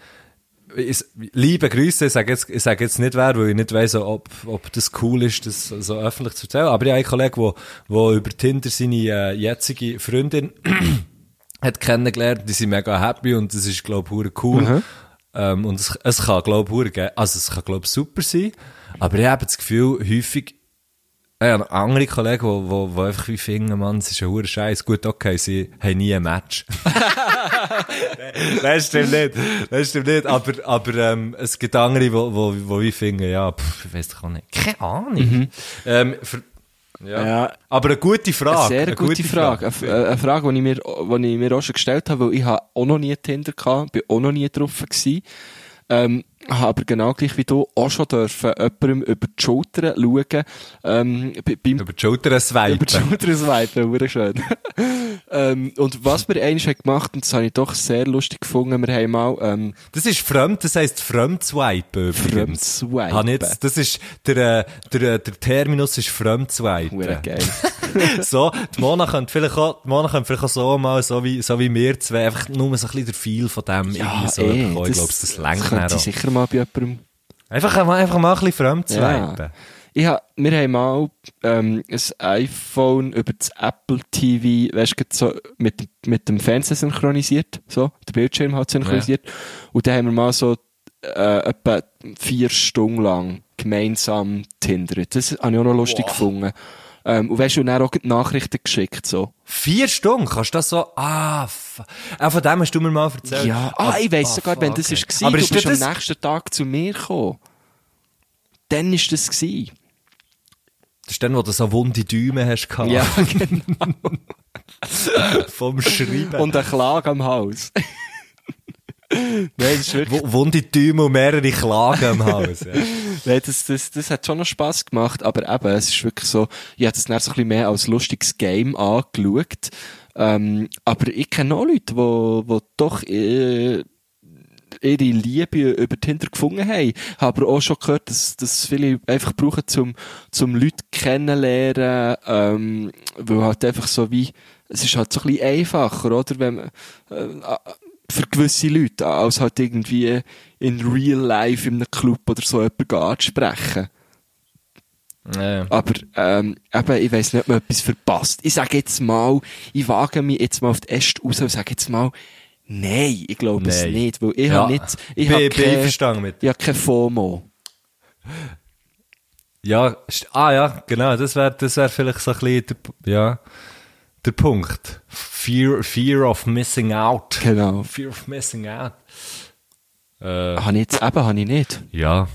ich, liebe Grüße, ich sage jetzt, ich sage jetzt nicht wer, weil ich nicht weiss, ob, ob das cool ist, das so öffentlich zu erzählen. Aber ich habe einen Kollegen, der, der über Tinder seine äh, jetzige Freundin hat kennengelernt, die sind mega happy und das ist, glaube ich, cool. Ähm, und es, es kann, glaube ich, also es kann, glaube ich, super sein. Aber ich habe das Gefühl, häufig, ich habe andere Kollegen, die, die, die einfach wie finden, Mann, es ist ein hure Scheiß. Gut, okay, sie haben nie ein Match. das stimmt nicht. Das stimmt nicht. Aber, aber ähm, es gibt andere, die, wie finden, ja, pff, ich weiß doch auch nicht. Keine Ahnung. Ähm, für, ja. Ja. Aber eine gute Frage. Eine sehr gute, Frage. Eine, F- eine Frage, die ich, mir, die ich mir auch schon gestellt habe, weil ich habe auch noch nie Tinder gehabt, bin auch noch nie gewesen. Ähm, habe aber genau gleich wie du auch schon dürfen jemandem über die Schulter schauen, ähm, bei- beim Über die Schulter swipen. über die Schulter swipen, wurde schön. ähm, und was wir eigentlich haben gemacht, und das habe ich doch sehr lustig gefunden, wir haben mal, ähm, Das ist fremd, das heisst Fremdswipen übrigens. Fremdswipen. Habe jetzt, das ist, der, äh, der, äh, der Terminus ist Fremdswipen. Hure geil. so, die Mona könnte vielleicht auch, die Mona könnte vielleicht auch so mal, so wie, so wie wir zwei, einfach nur so ein bisschen der Feel von dem irgendwie so eh, bekommen. Ich glaube, das, das längt könnte ich mal bei jemandem Einfach, mal- einfach mal ein bisschen Fremdswipen. Ich hab, wir haben mal ähm, ein iPhone über das Apple TV, weißt du, so mit, mit dem Fernseher synchronisiert, so, der Bildschirm halt synchronisiert. Und dann haben wir mal so äh, etwa vier Stunden lang gemeinsam tindert. Das habe ich auch noch lustig gefunden. Ähm, und weißt du, dann auch die Nachrichten geschickt, so. Vier Stunden? Kannst du das so, ah, ah, von dem hast du mir mal erzählt. Ja, ah, ich weiss sogar, wenn das okay. ist war, Aber du ist bist das- am nächsten Tag zu mir gekommen. Dann ist das gewesen. Das ist dann, wo du so wunde Däume hast gehabt. Ja, genau. Vom Schreiben. Und eine Klage am Haus. Nein, das wirklich, W wunde Däume und mehrere Klagen am Haus. Ja. nein, das, das, das hat schon noch Spass gemacht, aber eben, es ist wirklich so, ich habe es dann so ein bisschen mehr als lustiges Game angeschaut. Ähm, aber ich kenne auch Leute, wo, wo doch, äh, ihre Liebe über Tinder gefunden haben. Habe aber auch schon gehört, dass, dass viele einfach brauchen, zum, zum Leute kennenlernen, ähm, weil halt einfach so wie, es ist halt so ein bisschen einfacher, oder? Wenn man, äh, für gewisse Leute, als halt irgendwie in real life in einem Club oder so jemanden anzusprechen. Ja. Aber, ähm, eben, ich weiss nicht, ob man etwas verpasst. Ich sage jetzt mal, ich wage mich jetzt mal auf die Äste raus und sage jetzt mal, nein, ich glaube es nicht, weil ich Ja. habe nicht, ich Bin- habe keine, ich habe keine FOMO. Ja, ah ja, genau, das wäre das wär vielleicht so ein bisschen ja, der Punkt. Fear, fear of missing out. Genau. Fear of missing out. Äh, Habe ich jetzt eben, habe ich nicht. ja.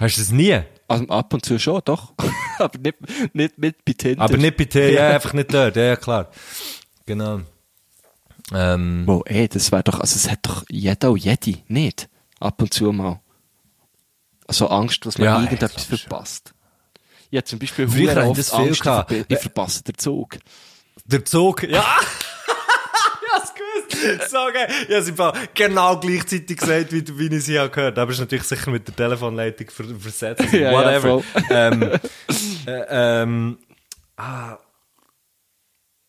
Hast du das nie? Also, ab und zu schon, doch. aber nicht, nicht mit bei Tinder. Aber nicht bei dir, ja, einfach nicht dort, ja, klar. Genau. Ähm, Wo, ey, das wäre doch, also es hat doch jeder und jede, nicht? Ab und zu mal. Also Angst, dass man Ja, irgendetwas verpasst. Habe zum Beispiel Früher oft das viel Angst, ich, gehabt. verpa- ich verpasse den Zug. Der Zug, ja. ja, geil. Ich habe es im Fall genau gleichzeitig gesagt, wie, wie ich es hier gehört habe. Aber es ist natürlich sicher mit der Telefonleitung ver versetzt. Ja, ja, Whatever. voll. ähm, äh, ähm, ah.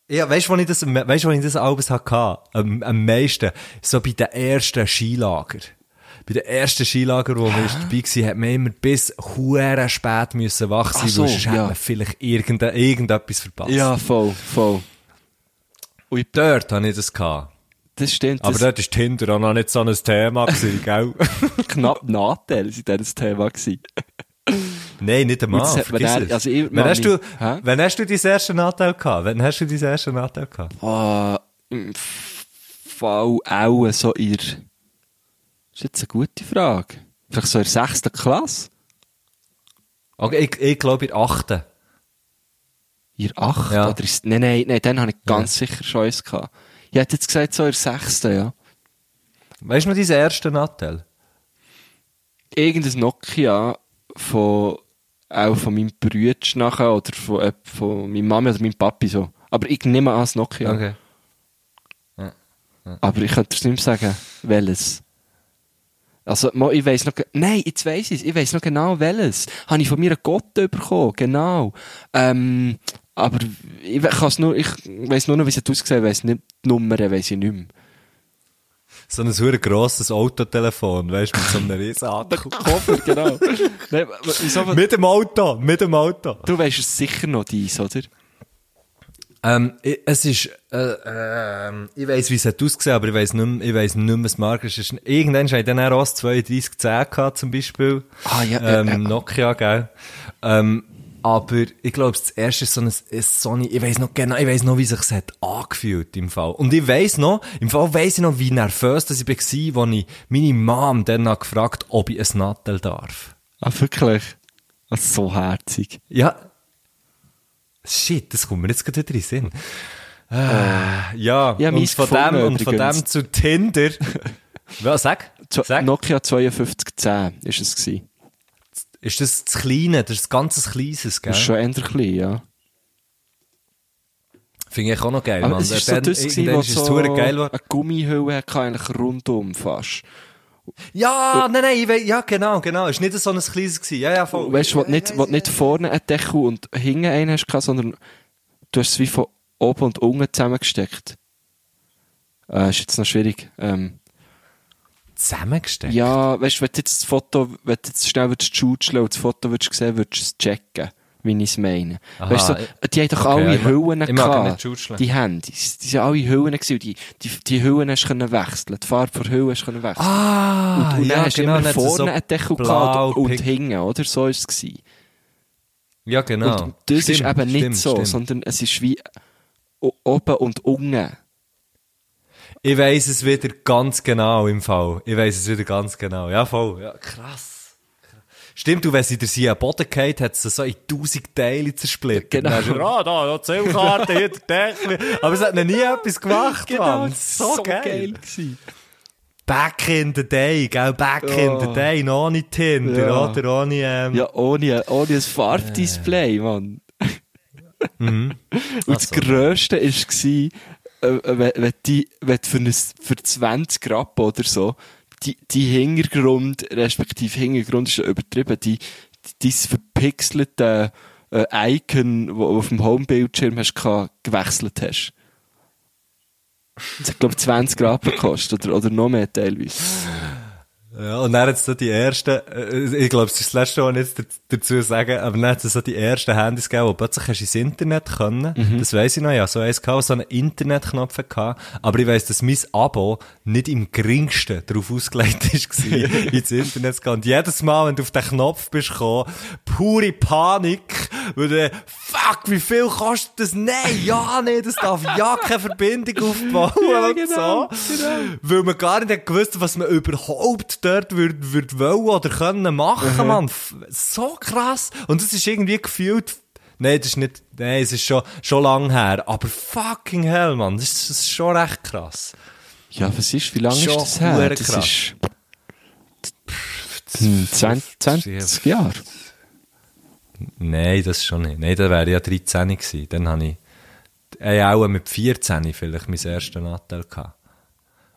Ja, weißt du, wo ich das, weißt wo ich das alles hatte? Am, am meisten? So bei den ersten Skilager. Bei den ersten Skilager, wo wir dabei waren, hat man immer bis hure spät müssen wach sein, so, weil sonst ja. hat man vielleicht irgende, irgendetwas verpasst. Ja, voll, voll. Und dort hatte ich das gehabt. Das stimmt. Aber das dort war Tinder auch noch nicht so ein Thema, gewesen, gell? knapp Nachteil sind das Thema gewesen. Nein, nicht einmal. Das hat man dann- also ich- wenn, hast du, Hä? hast du dein erste Nachteil gehabt? Wenn hast du dein erste Nachteil gehabt? Ah, im Fall auch so der, ist jetzt eine gute Frage. Vielleicht so in der sechsten Klasse? Okay, ich, ich glaube in der achten. In der achten? Ja. Oder ist, nein, nein, nein, dann habe ich ganz sicher schon eins gehabt. Ich hätte jetzt gesagt so in der sechsten, ja. Weißt du noch deinen ersten Nachteil? Irgendein Nokia von, auch von meinem Bruder nachher, oder von, äh, von meiner Mami oder meinem Papi so. Aber ich nehme an, das Nokia. Okay. Aber ich könnte es nicht mehr sagen, welches. Also, ich weiss noch, nein, jetzt weiss ich Ich weiss noch genau welches. Habe ich von mir einen Gott bekommen, genau. Ähm, aber ich, kann's nur, ich weiss nur noch, wie es ausgesehen, weiss nicht, die Nummer weiss ich nicht mehr. So ein super grosses Autotelefon, weißt du, mit so einem riesen. Koffer, genau. nein, wieso, mit dem Auto, mit dem Auto. du weisst es sicher noch dies, oder? Ähm, ich, es ist, äh, ähm, ich weiss, wie es hat ausgesehen, aber ich weiss nicht mehr, ich weiss nicht mehr, was Marke ist. Es ist. Irgendwann hatte ich dann auch das 3210 gehabt, zum Beispiel. Ah, ja, ja, ähm, ja. Nokia, gell. Ähm, aber ich glaube, das erste ist so ein, Sony, ich weiss noch genau, ich weiss noch, wie sich es hat angefühlt im Fall. Und ich weiss noch, im Fall weiss ich noch, wie nervös das ich war, als ich meine Mom dann gefragt ob ich ein Nattel darf. Ah, wirklich? Das ist so herzig. Ja. Shit, das kommt mir jetzt gerade wieder in den Sinn. Äh, ja, Ja, und von dem, und von dem zu Tinder. Was, sag? Sag. Nokia 5210 ist es gewesen. Ist das das Kleine, das ist ein ganzes Kleines, gell? Das ist schon eher klein, ja. Finde ich auch noch geil, Aber Mann. es ist so das gewesen, es so geil eine Gummihülle hatte, eigentlich rundum fast. Ja, nein, nein, ich wei- ja, genau, genau. Ist nicht so ein kleines gewesen. Ja, ja, voll. Weißt du, wo du nicht, wo nicht vorne einen Deckel und hinten einen hast, gehabt, sondern du hast es wie von oben und unten zusammengesteckt. Äh, ist jetzt noch schwierig. Ähm, zusammengesteckt? Ja, weißt du, wenn du jetzt das Foto, wenn du jetzt schnell würdest schutzeln und das Foto würdest sehen, würdest du es checken, wie ich es meine. Aha, weißt du, die haben doch okay, alle Hüllen gehabt. Die Handys. Die sind alle Hüllen gewesen. Die, die, die Hüllen hast können wechseln. Die Farbe der Hüllen hast können wechseln. Ah, und, und ja, dann hast genau, immer vorne so einen Deckel gehabt und pink- hinten, oder? So war es. Gewesen. Ja, genau. Und das ist Stimmt, eben nicht stimmt, so, stimmt. sondern es ist wie oben und unten. Ich weiss es wieder ganz genau im Fall. Ich weiss es wieder ganz genau. Ja, voll. Ja, krass. Stimmt, du, wenn sie dir sie am Boden geht, hat sie so in tausend Teile zersplittet. Genau. Dann du, ah, da, da, Zählkarte, hier, der Deckel. Aber es hat noch nie etwas gemacht, Mann. So, geil. gewesen. Back in the day, gell? Back in the Oh. day, noch ohne Tinder, Ja. oder? Ohne, ähm, Ja, ohne, ohne ein Farbdisplay, Mann. Und das Grösste war, äh, wenn, wenn, die, wenn du für, ein, für 20 Rappen oder so, die, die Hintergrund, respektive Hintergrund ist ja übertrieben, die, die, dieses verpixelte äh, Icon, das du auf dem Homebildschirm hast, gewechselt hast. Das hat, glaube ich, 20 Rappen gekostet, oder, oder noch mehr teilweise. Ja, und dann hat es so die ersten, äh, ich glaube, es ist das letzte, was ich jetzt da- dazu sagen, aber dann hat es so die ersten Handys gegeben, wo plötzlich hast du ins Internet können. Das weiss ich noch, ja, so eins gehabt, so einen Internetknopf gehabt. Aber ich weiss, dass mein Abo nicht im geringsten darauf ausgelegt war, ins Internet zu gehen. Und jedes Mal, wenn du auf den Knopf bist gekommen, pure Panik, weil du, fuck, wie viel kostet das? Nein, ja, nee, das darf ja keine Verbindung aufbauen und so. Weil man gar nicht gewusst, was man überhaupt dort würd, würd wollen oder können machen, man. F- So krass. Und es ist irgendwie gefühlt, nein, das ist nicht, nein, es ist schon, schon lang her, aber fucking hell, man. Das ist, das ist schon recht krass. Ja, was ist, wie lange Schon ist das her? Das krass. ist hm, 20, 20 Jahre. Nein, das schon nicht. Nein, da wäre ich ja 13 gewesen. Dann habe ich, äh, auch mit 14 vielleicht mein erstes Nattel gehabt.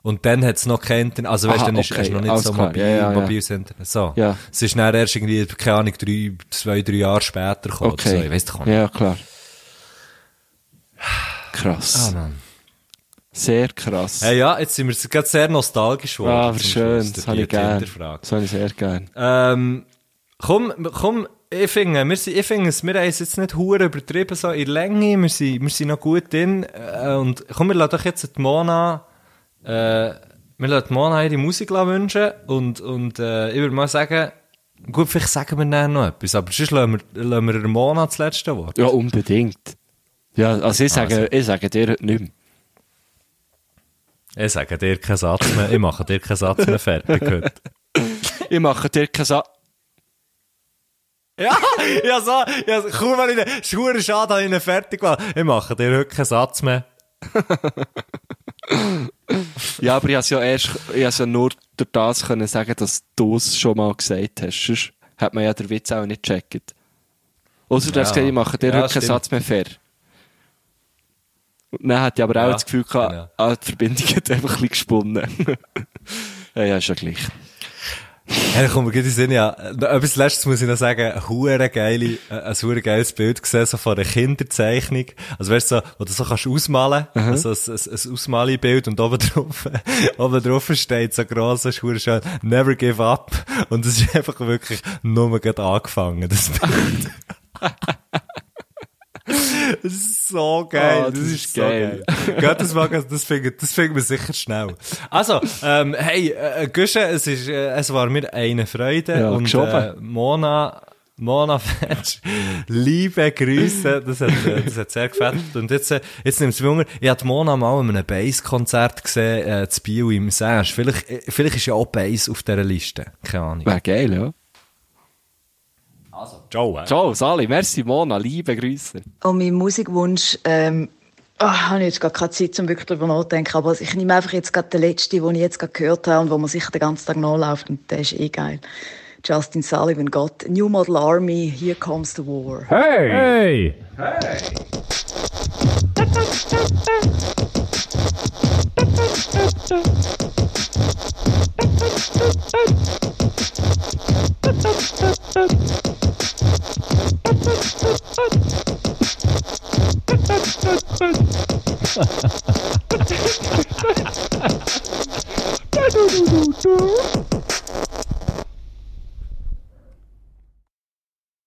Und dann hat es noch kein Internet, also weißt du, dann ist es noch nicht alles so klar. mobil, Ja, ja, ja. mobiles Internet. So. Ja. Es ist dann erst irgendwie, keine Ahnung, drei, zwei, drei Jahre später gekommen. Okay. So. Ich weiss doch. Ja, klar. Krass. Ah, Mann. Sehr krass. Hey, ja, jetzt sind wir gerade sehr nostalgisch geworden. ah, aber schön. Schluss, Das habe ich gern. Tinder-Frage. Das habe ich sehr gern. Ähm, komm, komm, ich finde, wir, sind- ich finde es, wir haben es jetzt nicht hure übertrieben, so in Länge, wir sind, wir sind noch gut drin, äh, und komm, wir lassen doch jetzt die Mona, äh, wir lassen die Mona ihre Musik wünschen, und, und, äh, ich würde mal sagen, gut, vielleicht sagen wir dann noch etwas, aber sonst lassen wir, lassen wir Mona das letzte Wort. Ja, unbedingt. Ja, also ich sage, Also. ich sage dir heute nicht mehr. Ich sage dir keinen Satz mehr, ich mache dir keinen Satz mehr fertig heute. Ich mache dir keine Sa Ja, ja, so, ja, kaum wenn ich, den- schade, dass ich ihn fertig war. Ich mache dir heute keinen Satz mehr. Ja, aber ich habe ja erst, ich habe ja nur durch das können sagen, dass du es schon mal gesagt hast. Sonst hat man ja den Witz auch nicht gecheckt. Außer du hast Ja. gesagt, ich mache dir Ja, keinen. Satz mehr fair. Und dann hat ich aber auch Ja, das Gefühl gehabt, genau. ah, die Verbindung hat einfach ein bisschen gesponnen. ja, ja, ist ja gleich. Hey, komm, geht in den Sinn, ja. Etwas Letztes muss ich noch sagen, hure geile, äh, ein hure geiles Bild gesehen, so von einer Kinderzeichnung. Also weißt du, so, wo du so kannst ausmalen, also ein, ein, ein Ausmalbild und oben drauf, oben drauf steht so gross, ist hure schön, never give up. Und es ist einfach wirklich nur gerade angefangen, das Bild. Das ist so geil. Ah, das, das ist, ist so geil. geil. Geht das mal, das finden, das finden wir sicher schnell. Also, ähm, hey, äh, Güsche, es ist, äh, es war mir eine Freude Ja, und äh, Mona, Mona Fetsch, liebe Grüße, das hat, äh, das hat sehr gefällt. Und jetzt, äh, jetzt nimmt es mich Wunder, ich habe Mona mal in einem Bass-Konzert gesehen, äh, zu Bio im Sash. Vielleicht, äh, vielleicht ist ja auch Bass auf dieser Liste. Keine Ahnung. Wäre geil, ja. Ciao, äh. Ciao, Sali, merci Mona, liebe Grüße. Und mein Musikwunsch, ähm, oh, habe ich jetzt gar keine Zeit, um wirklich darüber nachzudenken, aber ich nehme einfach jetzt gerade den letzten, den ich jetzt gerade gehört habe und wo man sicher den ganzen Tag nachläuft und der ist eh geil. Justin Sullivan got New Model Army, Here Comes the War. Hey! Hey! Hey!